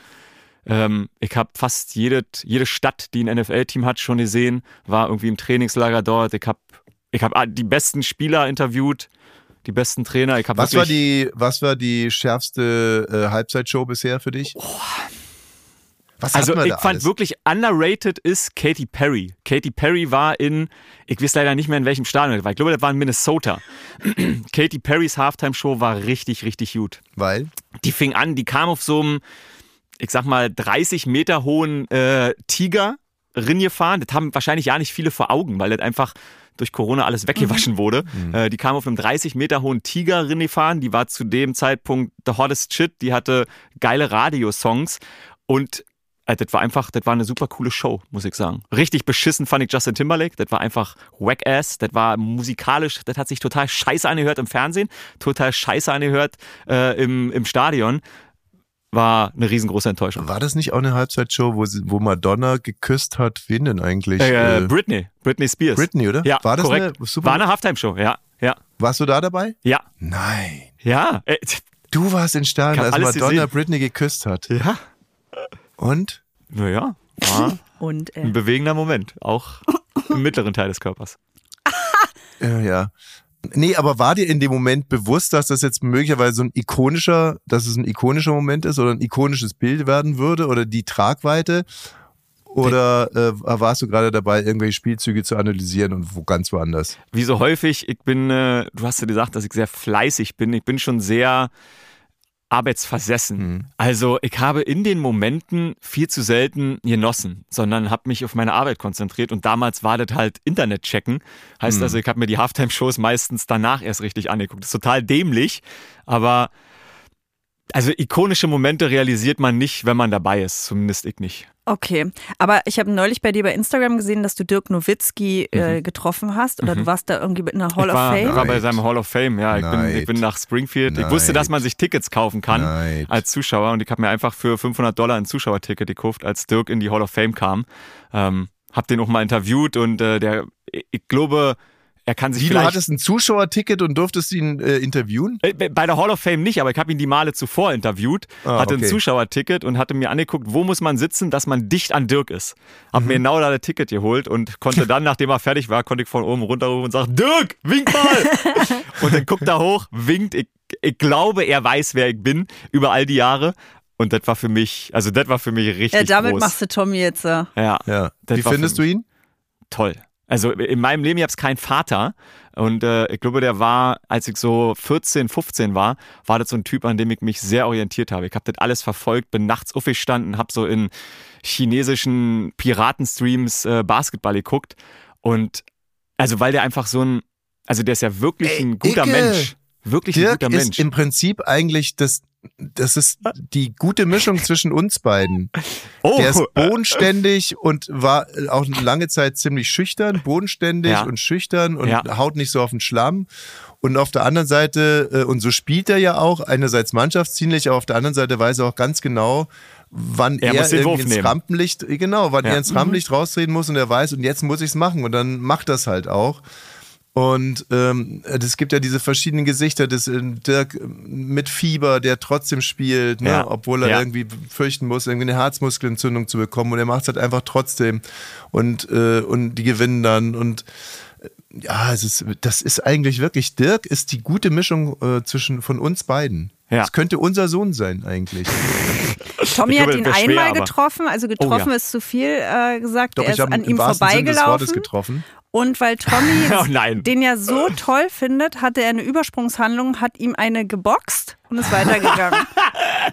Ähm, ich habe fast jede, jede Stadt, die ein NFL-Team hat, schon gesehen. War irgendwie im Trainingslager dort. Ich habe ich hab die besten Spieler interviewt, die besten Trainer. Ich Was war die, was war die schärfste äh, Halbzeitshow bisher für dich? Was Also ich fand alles? wirklich underrated ist Katy Perry. Katy Perry war in, ich weiß leider nicht mehr in welchem Stadion war. Ich glaube, das war in Minnesota. Katy Perrys Halftime-Show war richtig, richtig gut. Weil? Die fing an, die kam auf so einem, ich sag mal, 30 Meter hohen äh, Tiger gefahren. Das haben wahrscheinlich ja nicht viele vor Augen, weil das einfach durch Corona alles weggewaschen wurde. Äh, die kam auf einem 30 Meter hohen Tiger gefahren. Die war zu dem Zeitpunkt the hottest shit. Die hatte geile Radiosongs und äh, das war einfach, das war eine super coole Show, muss ich sagen. Richtig beschissen fand ich Justin Timberlake. Das war einfach whack-ass. Das war musikalisch, das hat sich total scheiße angehört im Fernsehen, total scheiße angehört äh, im, im Stadion. War eine riesengroße Enttäuschung. War das nicht auch eine Halbzeitshow, wo, sie, wo Madonna geküsst hat? Wen denn eigentlich? Äh, Äh, Britney, Britney Spears. Britney, oder? Ja, War das korrekt. eine super- War eine Halftime-Show, ja, ja, warst du da dabei? ja, Nein. ja. Äh, Du warst in Stadion, als Madonna gesehen. Britney geküsst hat. ja. Und? Naja, war Und äh, ein bewegender Moment, auch im mittleren Teil des Körpers. Ja, ja. Nee, aber war dir in dem Moment bewusst, dass das jetzt möglicherweise so ein ikonischer, dass es ein ikonischer Moment ist oder ein ikonisches Bild werden würde oder die Tragweite? Oder äh, warst du gerade dabei, irgendwelche Spielzüge zu analysieren und wo ganz woanders? Wie so häufig, ich bin, äh, du hast ja gesagt, dass ich sehr fleißig bin. Ich bin schon sehr arbeitsversessen. Also ich habe in den Momenten viel zu selten genossen, sondern habe mich auf meine Arbeit konzentriert und damals war das halt Internet checken. Heißt also, ich habe mir die Halftime-Shows meistens danach erst richtig angeguckt. Das ist total dämlich, aber also ikonische Momente realisiert man nicht, wenn man dabei ist, zumindest ich nicht. okay. Aber ich habe neulich bei dir bei Instagram gesehen, dass du Dirk Nowitzki äh, getroffen hast oder du warst da irgendwie in der Hall ich of war, Fame. Ich war bei Neid. seinem Hall of Fame, ja. Ich bin, ich Neid. bin nach Springfield. Ich wusste, dass man sich Tickets kaufen kann Neid. als Zuschauer und ich habe mir einfach für 500 Dollar ein Zuschauerticket gekauft, als Dirk in die Hall of Fame kam. Ähm, hab den auch mal interviewt und äh, der, ich glaube, er kann sich Wie, du vielleicht... hattest ein Zuschauerticket und durftest ihn äh, interviewen? Äh, Bei der Hall of Fame nicht, aber ich habe ihn die Male zuvor interviewt, Ah, hatte okay. ein Zuschauerticket und hatte mir angeguckt, wo muss man sitzen, dass man dicht an Dirk ist. Hab Mhm. mir genau da das Ticket geholt und konnte dann, nachdem er fertig war, konnte ich von oben runterrufen und sagen, Dirk, wink mal! und dann guckt er hoch, winkt. Ich, ich glaube, er weiß, wer ich bin, über all die Jahre. Und das war für mich, also das war für mich richtig ja, damit groß. machst du Tommy jetzt. Äh, ja, Ja. Wie findest du ihn? toll. Also in meinem Leben, ich habe keinen Vater. Und äh, ich glaube, der war, als ich so 14, 15 war, war das so ein Typ, an dem ich mich sehr orientiert habe. Ich habe das alles verfolgt, bin nachts aufgestanden, habe so in chinesischen Piratenstreams äh, Basketball geguckt. Und also weil der einfach so ein, also der ist ja wirklich Ey, ein guter Icke! Mensch. Wirklich ein Dirk guter ist Mensch. im Prinzip eigentlich das, das ist die gute Mischung zwischen uns beiden. oh, Der ist bodenständig und war auch eine lange Zeit ziemlich schüchtern, bodenständig Ja. und schüchtern und Ja. haut nicht so auf den Schlamm. Und auf der anderen Seite, äh, und so spielt er ja auch, einerseits mannschaftsdienlich, aber auf der anderen Seite weiß er auch ganz genau, wann Er er, ins nehmen. Rampenlicht, äh, genau, wann Ja. er ins Rampenlicht raustreten muss und er weiß, und jetzt muss ich es machen und dann macht das halt auch. Und ähm, es gibt ja diese verschiedenen Gesichter des äh, Dirk äh, mit Fieber, der trotzdem spielt, ne? Ja. obwohl er Ja. irgendwie fürchten muss, irgendwie eine Herzmuskelentzündung zu bekommen. Und er macht es halt einfach trotzdem. Und, äh, und die gewinnen dann. Und äh, ja, es ist, das ist eigentlich wirklich, Dirk ist die gute Mischung äh, zwischen von uns beiden. Ja. Das könnte unser Sohn sein eigentlich. Tommy hat ihn das schwer, einmal getroffen, also getroffen Oh ja. ist zu viel äh, gesagt. Doch, er ich ist habe an im ihm vorbeigelaufen. Und weil Tommy Oh nein. den ja so toll findet, hatte er eine Übersprungshandlung, hat ihm eine geboxt und ist weitergegangen.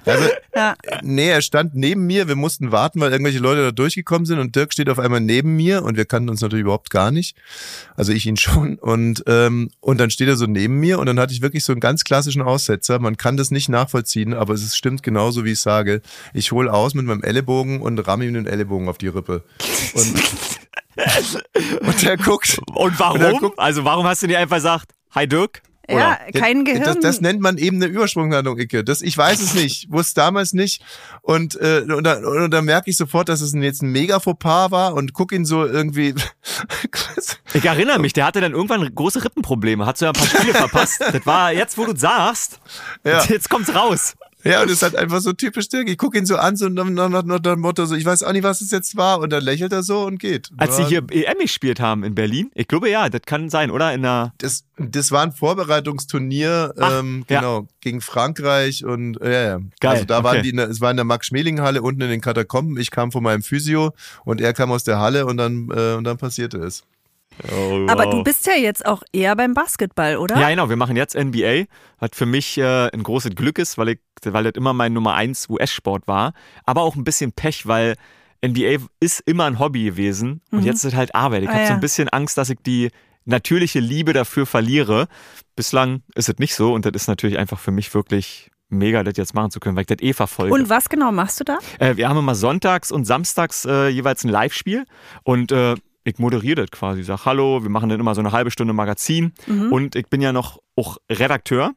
Also, ja. nee, er stand neben mir. Wir mussten warten, weil irgendwelche Leute da durchgekommen sind und Dirk steht auf einmal neben mir und wir kannten uns natürlich überhaupt gar nicht. Also ich ihn schon. Und, ähm, und dann steht er so neben mir und dann hatte ich wirklich so einen ganz klassischen Aussetzer. Man kann das nicht nachvollziehen, aber es stimmt genauso, wie ich sage. Ich hole aus mit meinem Ellenbogen und ramme ihm den Ellenbogen auf die Rippe. Und, und er guckt. Und warum? Und dann guck- also warum hast du nicht einfach gesagt, hi Dirk? ja, kein Gehirn. Das, das nennt man eben eine Übersprungshandlung, Icke. Das, ich weiß es nicht, wusste damals nicht. Und, äh, und, dann, und dann merke ich sofort, dass es jetzt ein mega Fauxpas war und guck ihn so irgendwie. Ich erinnere mich, der hatte dann irgendwann große Rippenprobleme, hat so ein paar Spiele verpasst. Das war jetzt, wo du sagst, Ja. jetzt kommt's raus. Ja, und es ist halt einfach so typisch Dirk. Ich gucke ihn so an, so nach, nach, nach dem Motto, so, ich weiß auch nicht, was es jetzt war. Und dann lächelt er so und geht. Als sie Ja, hier EM gespielt haben in Berlin, ich glaube ja, das kann sein, oder? In der Das, das war ein Vorbereitungsturnier, Ach, ähm, ja. genau, gegen Frankreich und äh, ja, ja. Geil, Also da waren okay. die, in der, es war in der Max-Schmeling-Halle unten in den Katakomben. Ich kam von meinem Physio und er kam aus der Halle und dann, äh, und dann passierte es. Oh, Aber wow. du bist ja jetzt auch eher beim Basketball, oder? Ja, genau, wir machen jetzt NBA, was für mich äh, ein großes Glück ist, weil, ich, weil das immer mein Nummer 1 US-Sport war. Aber auch ein bisschen Pech, weil NBA ist immer ein Hobby gewesen und jetzt ist es halt Arbeit. Ich Ah, habe so ja. ein bisschen Angst, dass ich die natürliche Liebe dafür verliere. Bislang ist es nicht so und das ist natürlich einfach für mich wirklich mega, das jetzt machen zu können, weil ich das eh verfolge. Und was genau machst du da? Äh, wir haben immer sonntags und samstags äh, jeweils ein Live-Spiel und äh, ich moderiere das quasi. Sag Hallo, wir machen dann immer so eine halbe Stunde Magazin Mhm. und ich bin ja noch auch Redakteur.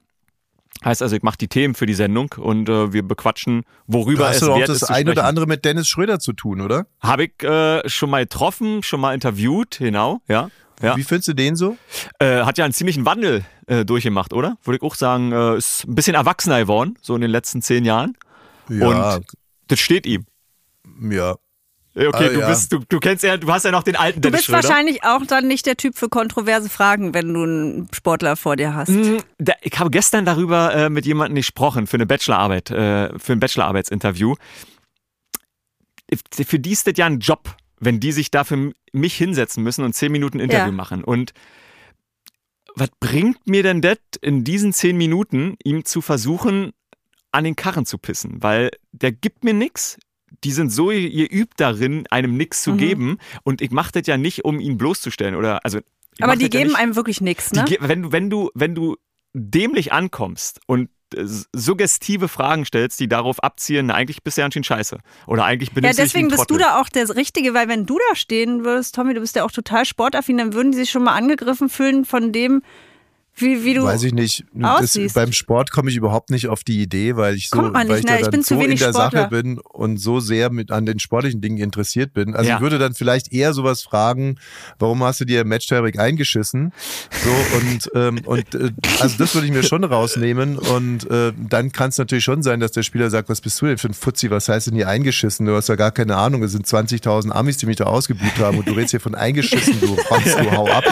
Heißt also, ich mache die Themen für die Sendung und äh, wir bequatschen, worüber Da hast es du auch wert das ist zu ein oder andere mit Dennis Schröder zu tun, oder? Habe ich äh, schon mal getroffen, schon mal interviewt, genau, ja. ja. Wie findest du den so? Äh, hat ja einen ziemlichen Wandel äh, durchgemacht, oder? Würde ich auch sagen, äh, ist ein bisschen erwachsener geworden, so in den letzten zehn Jahren. Ja, Und das steht ihm. ja. Okay, Ah, du ja. bist, du, du kennst ja, du hast ja noch den alten Du Dennis bist Schröder. wahrscheinlich auch dann nicht der Typ für kontroverse Fragen, wenn du einen Sportler vor dir hast. Mm, ich habe gestern darüber äh, mit jemandem gesprochen für eine Bachelorarbeit, äh, für ein Bachelorarbeitsinterview. Für die ist das ja ein Job, wenn die sich da für m- mich hinsetzen müssen und zehn Minuten Interview Ja. machen. Und was bringt mir denn das in diesen zehn Minuten, ihm zu versuchen, an den Karren zu pissen? Weil der gibt mir nix. Die sind so geübt darin, einem Mhm. zu geben. Und ich mache das ja nicht, um ihn bloßzustellen. Oder also ich Aber die ja geben nicht, einem wirklich nichts, die ne? ge- wenn du, wenn du, wenn du dämlich ankommst und äh, suggestive Fragen stellst, die darauf abzielen, na, eigentlich bist du ja anscheinend scheiße. Oder eigentlich Ja, du dich wie deswegen bist du da auch der Richtige, weil wenn du da stehen würdest, Tommy, du bist ja auch total sportaffin, dann würden die sich schon mal angegriffen fühlen von dem, wie, wie du. Weiß ich nicht. Das, beim Sport komme ich überhaupt nicht auf die Idee, weil ich so, weil nicht, ich ne? da Ich dann zu so in der Sportler. Sache bin und so sehr mit an den sportlichen Dingen interessiert bin. Also Ja. ich würde dann vielleicht eher sowas fragen, warum hast du dir im Match-Tiebreak eingeschissen? So und ähm, und äh, also das würde ich mir schon rausnehmen und äh, dann kann es natürlich schon sein, dass der Spieler sagt, was bist du denn für ein Fuzzi? Was heißt denn hier eingeschissen? Du hast ja gar keine Ahnung. Es sind 20.000 Amis, die mich da ausgebucht haben und du redest hier von eingeschissen. Du Rotz, du hau ab.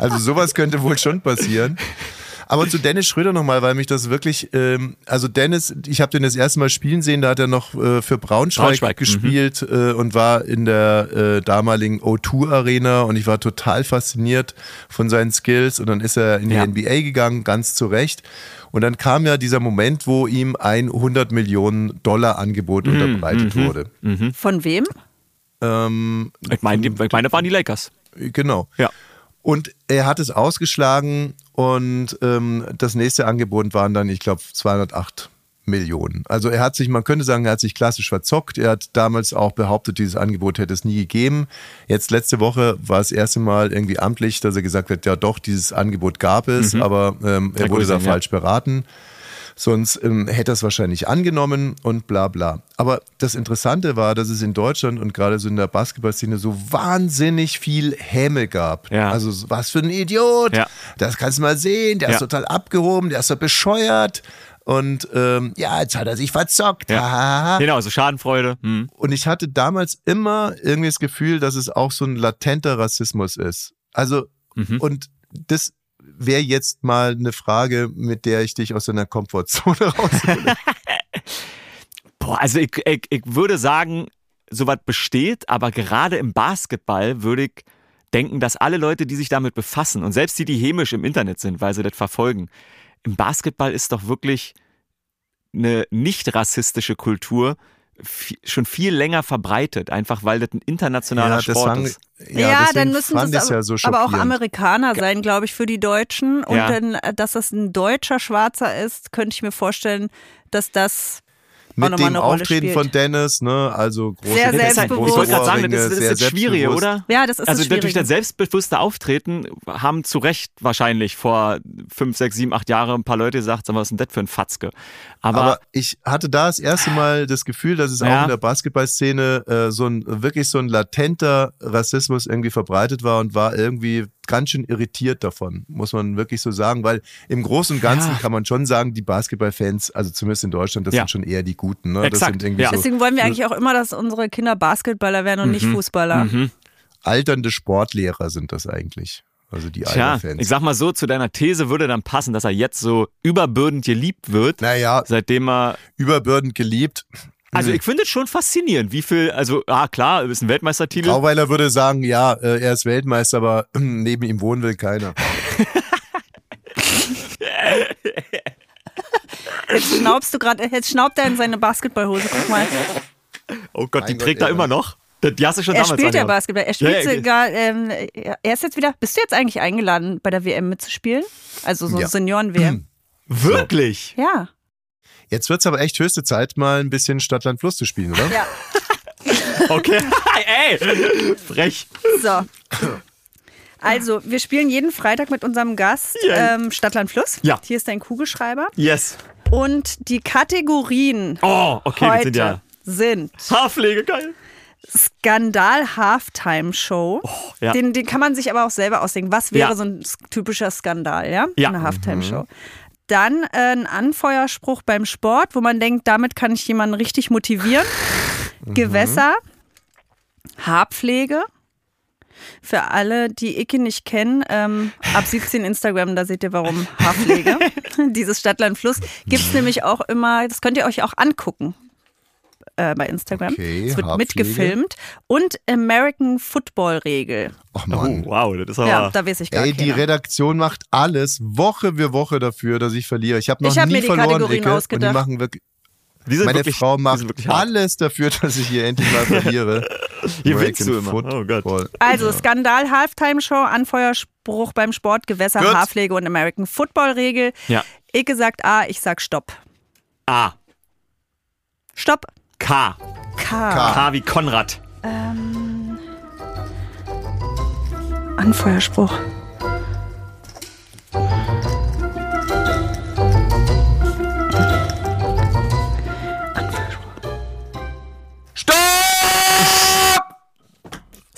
Also sowas könnte wohl schon passieren. Aber zu Dennis Schröder nochmal, weil mich das wirklich, ähm, also Dennis, ich habe den das erste Mal spielen sehen, da hat er noch äh, für Braunschweig, Braunschweig, mhm. gespielt äh, und war in der äh, damaligen O2 Arena und ich war total fasziniert von seinen Skills und dann ist er in die Ja. NBA gegangen, ganz zu Recht. Und dann kam ja dieser Moment, wo ihm ein 100 Millionen Dollar Angebot Mhm, unterbreitet wurde. Von wem? Ähm, Ich meine, ich meine, waren die Lakers. genau. Ja. Und er hat es ausgeschlagen und ähm, das nächste Angebot waren dann, ich glaube, 208 Millionen. Also er hat sich, man könnte sagen, er hat sich klassisch verzockt. Er hat damals auch behauptet, dieses Angebot hätte es nie gegeben. Jetzt letzte Woche war es das erste Mal irgendwie amtlich, dass er gesagt hat, ja doch, dieses Angebot gab es, aber ähm, er Ja, wurde da ja. falsch beraten. Sonst ähm, hätte er es wahrscheinlich angenommen und bla bla. Aber das Interessante war, dass es in Deutschland und gerade so in der Basketballszene so wahnsinnig viel Häme gab. Ja. Also so, was für ein Idiot. Ja. Das kannst du mal sehen. Der Ja. ist total abgehoben, der ist so bescheuert. Und ähm, ja, jetzt hat er sich verzockt. Ja. Genau, so Schadenfreude. Hm. Und ich hatte damals immer irgendwie das Gefühl, dass es auch so ein latenter Rassismus ist. Also, Mhm. und das wäre jetzt mal eine Frage, mit der ich dich aus deiner Komfortzone raushole. Boah, also ich, ich, ich würde sagen, sowas besteht, aber gerade im Basketball würde ich denken, dass alle Leute, die sich damit befassen und selbst die, die hämisch im Internet sind, weil sie das verfolgen, im Basketball ist doch wirklich eine nicht rassistische Kultur schon viel länger verbreitet, einfach weil das ein internationaler Sport fang- ist. Ja, deswegen dann müssen fand das ja so aber auch. Amerikaner sein, glaube ich, für die Deutschen. Und Ja. dann, äh, dass das ein deutscher Schwarzer ist, könnte ich mir vorstellen, dass das Mit dem Auftreten von Dennis, ne, also große Sehr Das ist halt, ich selbstbewusst. wollte gerade sagen, das ist, das ist Schwierige, selbstbewusst. oder? Ja, das ist also das durch das selbstbewusste Auftreten haben zu Recht wahrscheinlich vor fünf, sechs, sieben, acht Jahren ein paar Leute gesagt, sag mal, was ist denn das für ein Fatzke? Aber, Aber ich hatte da das erste Mal das Gefühl, dass es Ja. auch in der Basketballszene äh, so ein wirklich so ein latenter Rassismus irgendwie verbreitet war und war irgendwie ganz schön irritiert davon, muss man wirklich so sagen, weil im Großen und Ganzen Ja. kann man schon sagen, die Basketballfans, also zumindest in Deutschland, das Ja. sind schon eher die Guten. Ne? Das Exakt, sind irgendwie ja. so Deswegen wollen wir eigentlich auch immer, dass unsere Kinder Basketballer werden und nicht Fußballer. Mhm. alternde Sportlehrer sind das eigentlich. Also die Tja, Alter-Fans. ich sag mal so, zu deiner These würde dann passen, dass er jetzt so überbürdend geliebt wird, naja, seitdem er überbürdend geliebt. Also ich finde es schon faszinierend, wie viel, also, ah klar, ist ein Weltmeistertitel. Grauweiler würde sagen, ja, äh, er ist Weltmeister, aber neben ihm wohnen will keiner. Jetzt schnaubst du gerade, jetzt schnaubt er in seine Basketballhose. Guck mal. Oh Gott, die Mein trägt Gott, er ey, immer noch. Die die hast du schon Er damals spielt ja. Basketball. Er spielt Ja, ja, sogar, ähm, er ist jetzt wieder, bist du jetzt eigentlich eingeladen, bei der WM mitzuspielen? Also so Ja. Senioren-WM. Wirklich? Ja. Jetzt wird's aber echt höchste Zeit, mal ein bisschen Stadtland Fluss zu spielen, oder? Ja. Okay. Ey, frech. So. Also, wir spielen jeden Freitag mit unserem Gast Yay. ähm, Stadtland Fluss. Ja. Hier ist dein Kugelschreiber. Yes. Und die Kategorien Oh, okay, wir heute sind ja sind Haarpflege, geil. Skandal Halftime Show. Oh, ja. den, den kann man sich aber auch selber ausdenken. Was wäre Ja. so ein typischer Skandal, ja? Ja. Mhm. Eine Halftime Show. Dann äh, ein Anfeuerspruch beim Sport, wo man denkt, damit kann ich jemanden richtig motivieren. Mhm. Gewässer, Haarpflege. Für alle, die Icke nicht kennen, ähm, ab 17 Instagram, da seht ihr warum Haarpflege. Dieses Stadtland Fluss gibt es nämlich auch immer, das könnt ihr euch auch angucken äh, bei Instagram. Okay, es wird Haarpflege. mitgefilmt. Und American Football Regel. Ach Oh, Mann. wow, das ist aber. Ja, da weiß ich gar Ey, die. Redaktion macht alles Woche für Woche dafür, dass ich verliere. Ich habe noch Ich hab nie mir die verloren, Kategorien und ausgedacht. die machen wirklich, die sind meine wirklich, Frau die macht alles dafür, dass ich hier endlich mal verliere. Hier willst du immer. Oh Gott. Also Skandal Halftime Show, Anfeuerspruch beim Sport, Gewässer, Gut. Haarpflege und American Football Regel. Ja. Icke sagt A, ich sag Stopp. A. Stopp. K. K. K. K wie Konrad. Anfeuerspruch.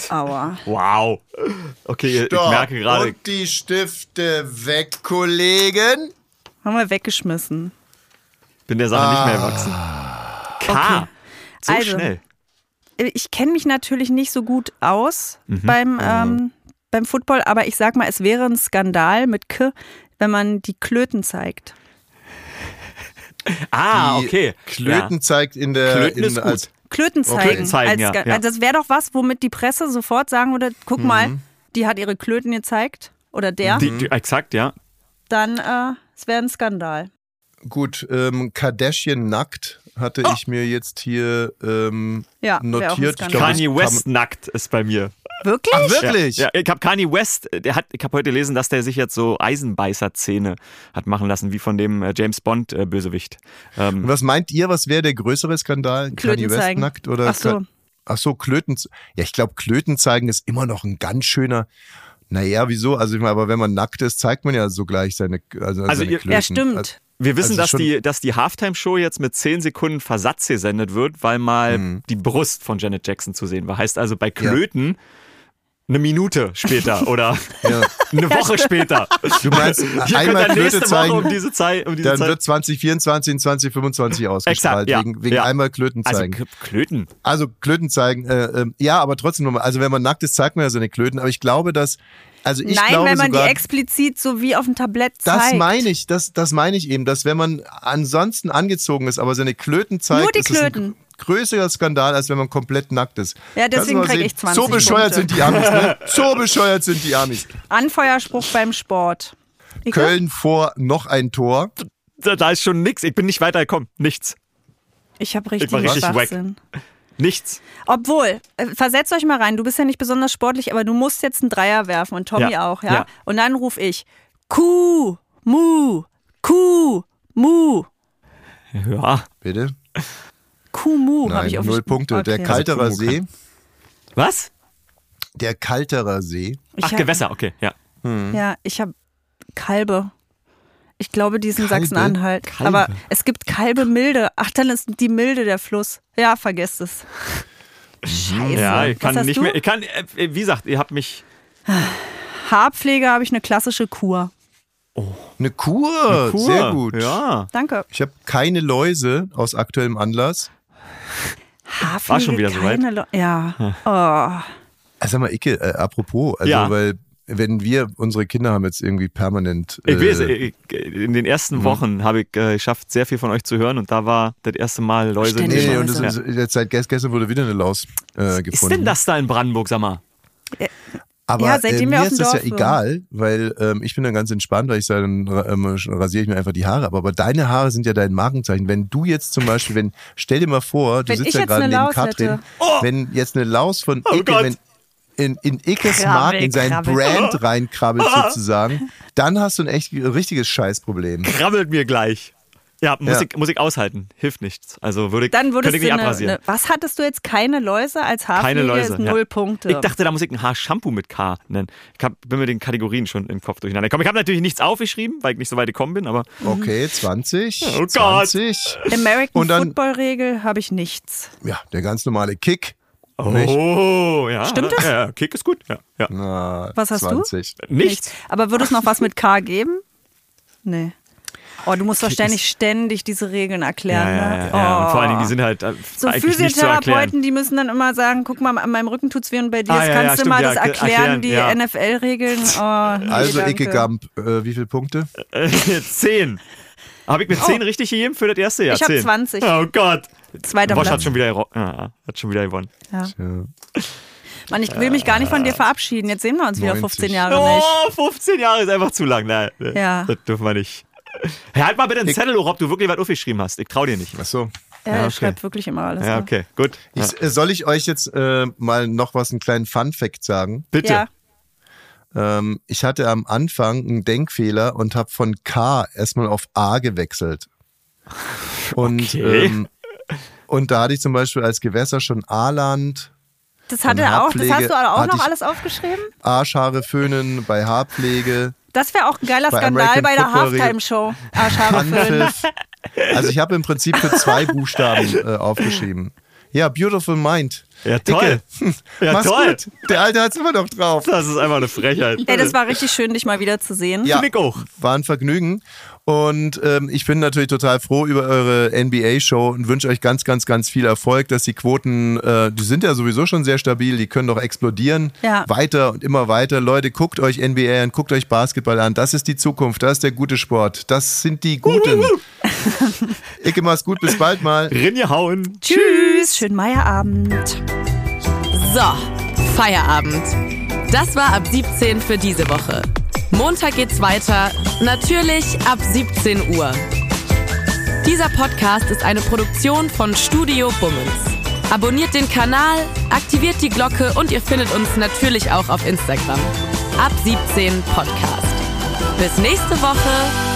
Aua. Wow. Okay, ich Stopp. merke gerade, Und die Stifte weg, Kollegen. Haben wir weggeschmissen. ich bin der Sache nicht mehr erwachsen. K. So Also, schnell. Ich kenne mich natürlich nicht so gut aus Mhm. beim, ähm, beim Football, aber ich sag mal, es wäre ein Skandal mit K, wenn man die Klöten zeigt. Ah, Die okay. Klöten zeigt in der. Klöten in, ist gut. als, Klöten Okay. zeigen. Zeigen, als, ja, ja. Also das wäre doch was, womit die Presse sofort sagen würde, guck Mhm. mal, die hat ihre Klöten gezeigt oder der, Die, die, exakt, ja. dann äh, es wäre ein Skandal. Gut, ähm, Kardashian nackt hatte Oh. ich mir jetzt hier ähm, Ja, notiert. Ich glaub, Kanye West nackt ist bei mir. Wirklich? Ach, wirklich? Ja, ja ich habe Kanye West, der hat, ich habe heute gelesen, dass der sich jetzt so Eisenbeißer-Zähne hat machen lassen, wie von dem äh, James Bond äh, Bösewicht. Ähm, was meint ihr, was wäre der größere Skandal? Klöten Kanye West zeigen. nackt oder? Ach so. Ach so, Klöten. Ja, ich glaube, Klöten zeigen ist immer noch ein ganz schöner. Naja, wieso? Also ich meine, aber wenn man nackt ist, zeigt man ja sogleich seine, also, Also seine ihr- Klöten. Ja, stimmt. Also, wir wissen, Also dass, die, dass die Halftime-Show jetzt mit 10 Sekunden Versatz gesendet wird, weil mal Mhm. die Brust von Janet Jackson zu sehen war. Heißt also, bei Klöten eine Minute später oder eine Woche später. Du meinst, Ihr einmal Klöte Woche zeigen, um diese Zeit, um diese dann Zeit. wird 2024 in 2025 ausgestrahlt, ja. wegen, wegen Ja. einmal Klöten also zeigen. K- Klöten. Also Klöten zeigen, äh, ähm, ja, aber trotzdem nochmal, also wenn man nackt ist, zeigt man ja seine Klöten, aber ich glaube, dass, also ich Nein, glaube wenn man sogar, die explizit so wie auf dem Tablett das zeigt. meine ich, das, das meine ich eben, dass wenn man ansonsten angezogen ist, aber seine Klöten zeigt, Nur die es ein Klöten. Größerer Skandal, als wenn man komplett nackt ist. Ja, deswegen Kannst du mal krieg sehen? ich 20 So bescheuert Punkte. sind die Amis, ne? So bescheuert sind die Amis. Anfeuerspruch beim Sport. Ike? Köln vor noch ein Tor. Da, da ist schon nix. Ich bin nicht weitergekommen. Nichts. Ich habe Ich richtig, war richtig wack. Nichts. Obwohl, äh, versetzt euch mal rein, du bist ja nicht besonders sportlich, aber du musst jetzt einen Dreier werfen und Tommy Ja, auch, ja? ja. Und dann ruf ich Kuh, Mu, Kuh, Mu. Ja. Bitte? Kuh, Mu habe ich auf null Punkte. Der Okay. Kalterer Also Kumu See. Was? Der Kalterer See. Ich Ach, hab- Gewässer, okay, ja. Ja, ich habe Kalbe. Ich glaube, die ist in? Sachsen-Anhalt. Aber es gibt Kalbe Milde. Ach, dann ist die Milde der Fluss. Ja, vergesst es. Scheiße. Ja, ich Was kann hast nicht du? mehr. Ich kann, äh, wie gesagt, ihr habt mich. Haarpflege habe ich eine klassische Kur. Eine Kur. Kur. Sehr gut. Ja. Danke. Ich habe keine Läuse aus aktuellem Anlass. Haarpflege, schon wieder soweit? Lo- Ja. Oh. Also sag mal, Icke, äh, apropos, also Ja. weil wenn wir, unsere Kinder haben jetzt irgendwie permanent. Ich weiß, äh, ich, in den ersten Mhm. Wochen habe ich äh, geschafft, sehr viel von euch zu hören und da war das erste Mal Läuse. Ständig Nee, nee, und das Ja. ist, jetzt seit gest- gestern wurde wieder eine Laus äh, gefunden. ist denn das da in Brandenburg, sag mal? Aber Ja, seitdem äh, wir mir ist das ja Dorf wohnen. egal, weil ähm, ich bin dann ganz entspannt, weil ich sage, dann ähm, rasiere ich mir einfach die Haare. Aber, aber deine Haare sind ja dein Markenzeichen. Wenn du jetzt zum Beispiel, wenn, stell dir mal vor, du Wenn sitzt ja gerade neben Laus Katrin, hätte. wenn jetzt eine Laus von Oh Icke, Gott. wenn in, in Ickes Krabbel, Marken, in sein krabbel. Brand reinkrabbelt sozusagen, dann hast du ein echt richtiges Scheißproblem. Krabbelt mir gleich. Ja, muss, Ja. Ich, muss ich aushalten. Hilft nichts. Also würde ich, Dann könnte würdest ich du nicht eine, abrasieren. eine, Was hattest du jetzt? Keine Läuse als Haarpflege? Keine Läuse. Ist null ja. Punkte. Ich dachte, da muss ich ein Haarshampoo mit K nennen. Ich hab, bin mit den Kategorien schon im Kopf durcheinander gekommen. Ich habe natürlich nichts aufgeschrieben, weil ich nicht so weit gekommen bin, aber Okay, 20, Oh Gott. 20. American Und dann- Football Regel habe ich nichts. Ja, der ganz normale Kick. Nicht? Oh, ja. Stimmt das? Ja, Kick ist gut. Ja, ja. Na, Was hast du? 20. Nichts. Aber würde es noch was mit K geben? Nee. Oh, du musst doch ständig, diese Regeln Ja, erklären. ja, ja, ne? ja. Und vor allen Dingen, Oh. die sind halt äh, so eigentlich nicht zu erklären. Physiotherapeuten, die müssen dann immer sagen, guck mal, an meinem Rücken tut's weh und bei dir Ah, ja, ja, kannst du stimmt, mal ja, das erkl- erklären, erklären, die ja. NFL-Regeln. Oh, nee, Also, danke. Icke Gamp, äh, wie viele Punkte? Äh, Zehn. Habe ich mir zehn richtig gegeben für das erste Jahr? Ich hab Zehn. 20. Oh Gott. Zweiter Bosch Platz. hat schon wieder, ja, hat schon wieder gewonnen. Ja. Ja. Mann, ich will mich gar nicht von dir verabschieden. Jetzt sehen wir uns wieder 90. 15 Jahre nicht. Oh, 15 Jahre ist einfach zu lang. Nein, Ja. das dürfen wir nicht. Hey, halt mal bitte einen Zettel hoch, ob du wirklich was aufgeschrieben hast. Ich trau dir nicht. Ach so. Ja, Ja, er okay. schreibt wirklich immer alles. Ja, ne? okay, gut. Ich, äh, soll ich euch jetzt äh, mal noch was, einen kleinen Fun-Fact sagen? Bitte. Ja. Ähm, ich hatte am Anfang einen Denkfehler und habe von K erstmal auf A gewechselt. Und, Okay. ähm, und da hatte ich zum Beispiel als Gewässer schon A-Land, Das hat Von er auch. Das hast du auch hatte noch alles aufgeschrieben? Arschhaare föhnen bei Haarpflege, Das wäre auch ein geiler Bei Skandal American bei der Halftime-Show. Handpfiff. Also ich habe im Prinzip für zwei Buchstaben äh, aufgeschrieben. Ja, Beautiful Mind. Ja, toll. Icke, Ja, mach's toll. gut. Der Alte hat's immer noch drauf. Das ist einfach eine Frechheit. Ey, das war richtig schön, dich mal wieder zu sehen. Ja, ich auch. war ein Vergnügen. Und ähm, ich bin natürlich total froh über eure NBA-Show und wünsche euch ganz, ganz, ganz viel Erfolg, dass die Quoten, äh, die sind ja sowieso schon sehr stabil, die können doch explodieren. Ja. Weiter und immer weiter. Leute, guckt euch NBA an, guckt euch Basketball an. Das ist die Zukunft, das ist der gute Sport. Das sind die Guten. Icke, mach's gut, bis bald mal. Rinje hauen. Tschüss. Schönen Meierabend. So, Feierabend. Das war ab 17 für diese Woche. Montag geht's weiter, natürlich ab 17 Uhr. Dieser Podcast ist eine Produktion von Studio Bummens. Abonniert den Kanal, aktiviert die Glocke und ihr findet uns natürlich auch auf Instagram. Ab 17 Podcast. Bis nächste Woche.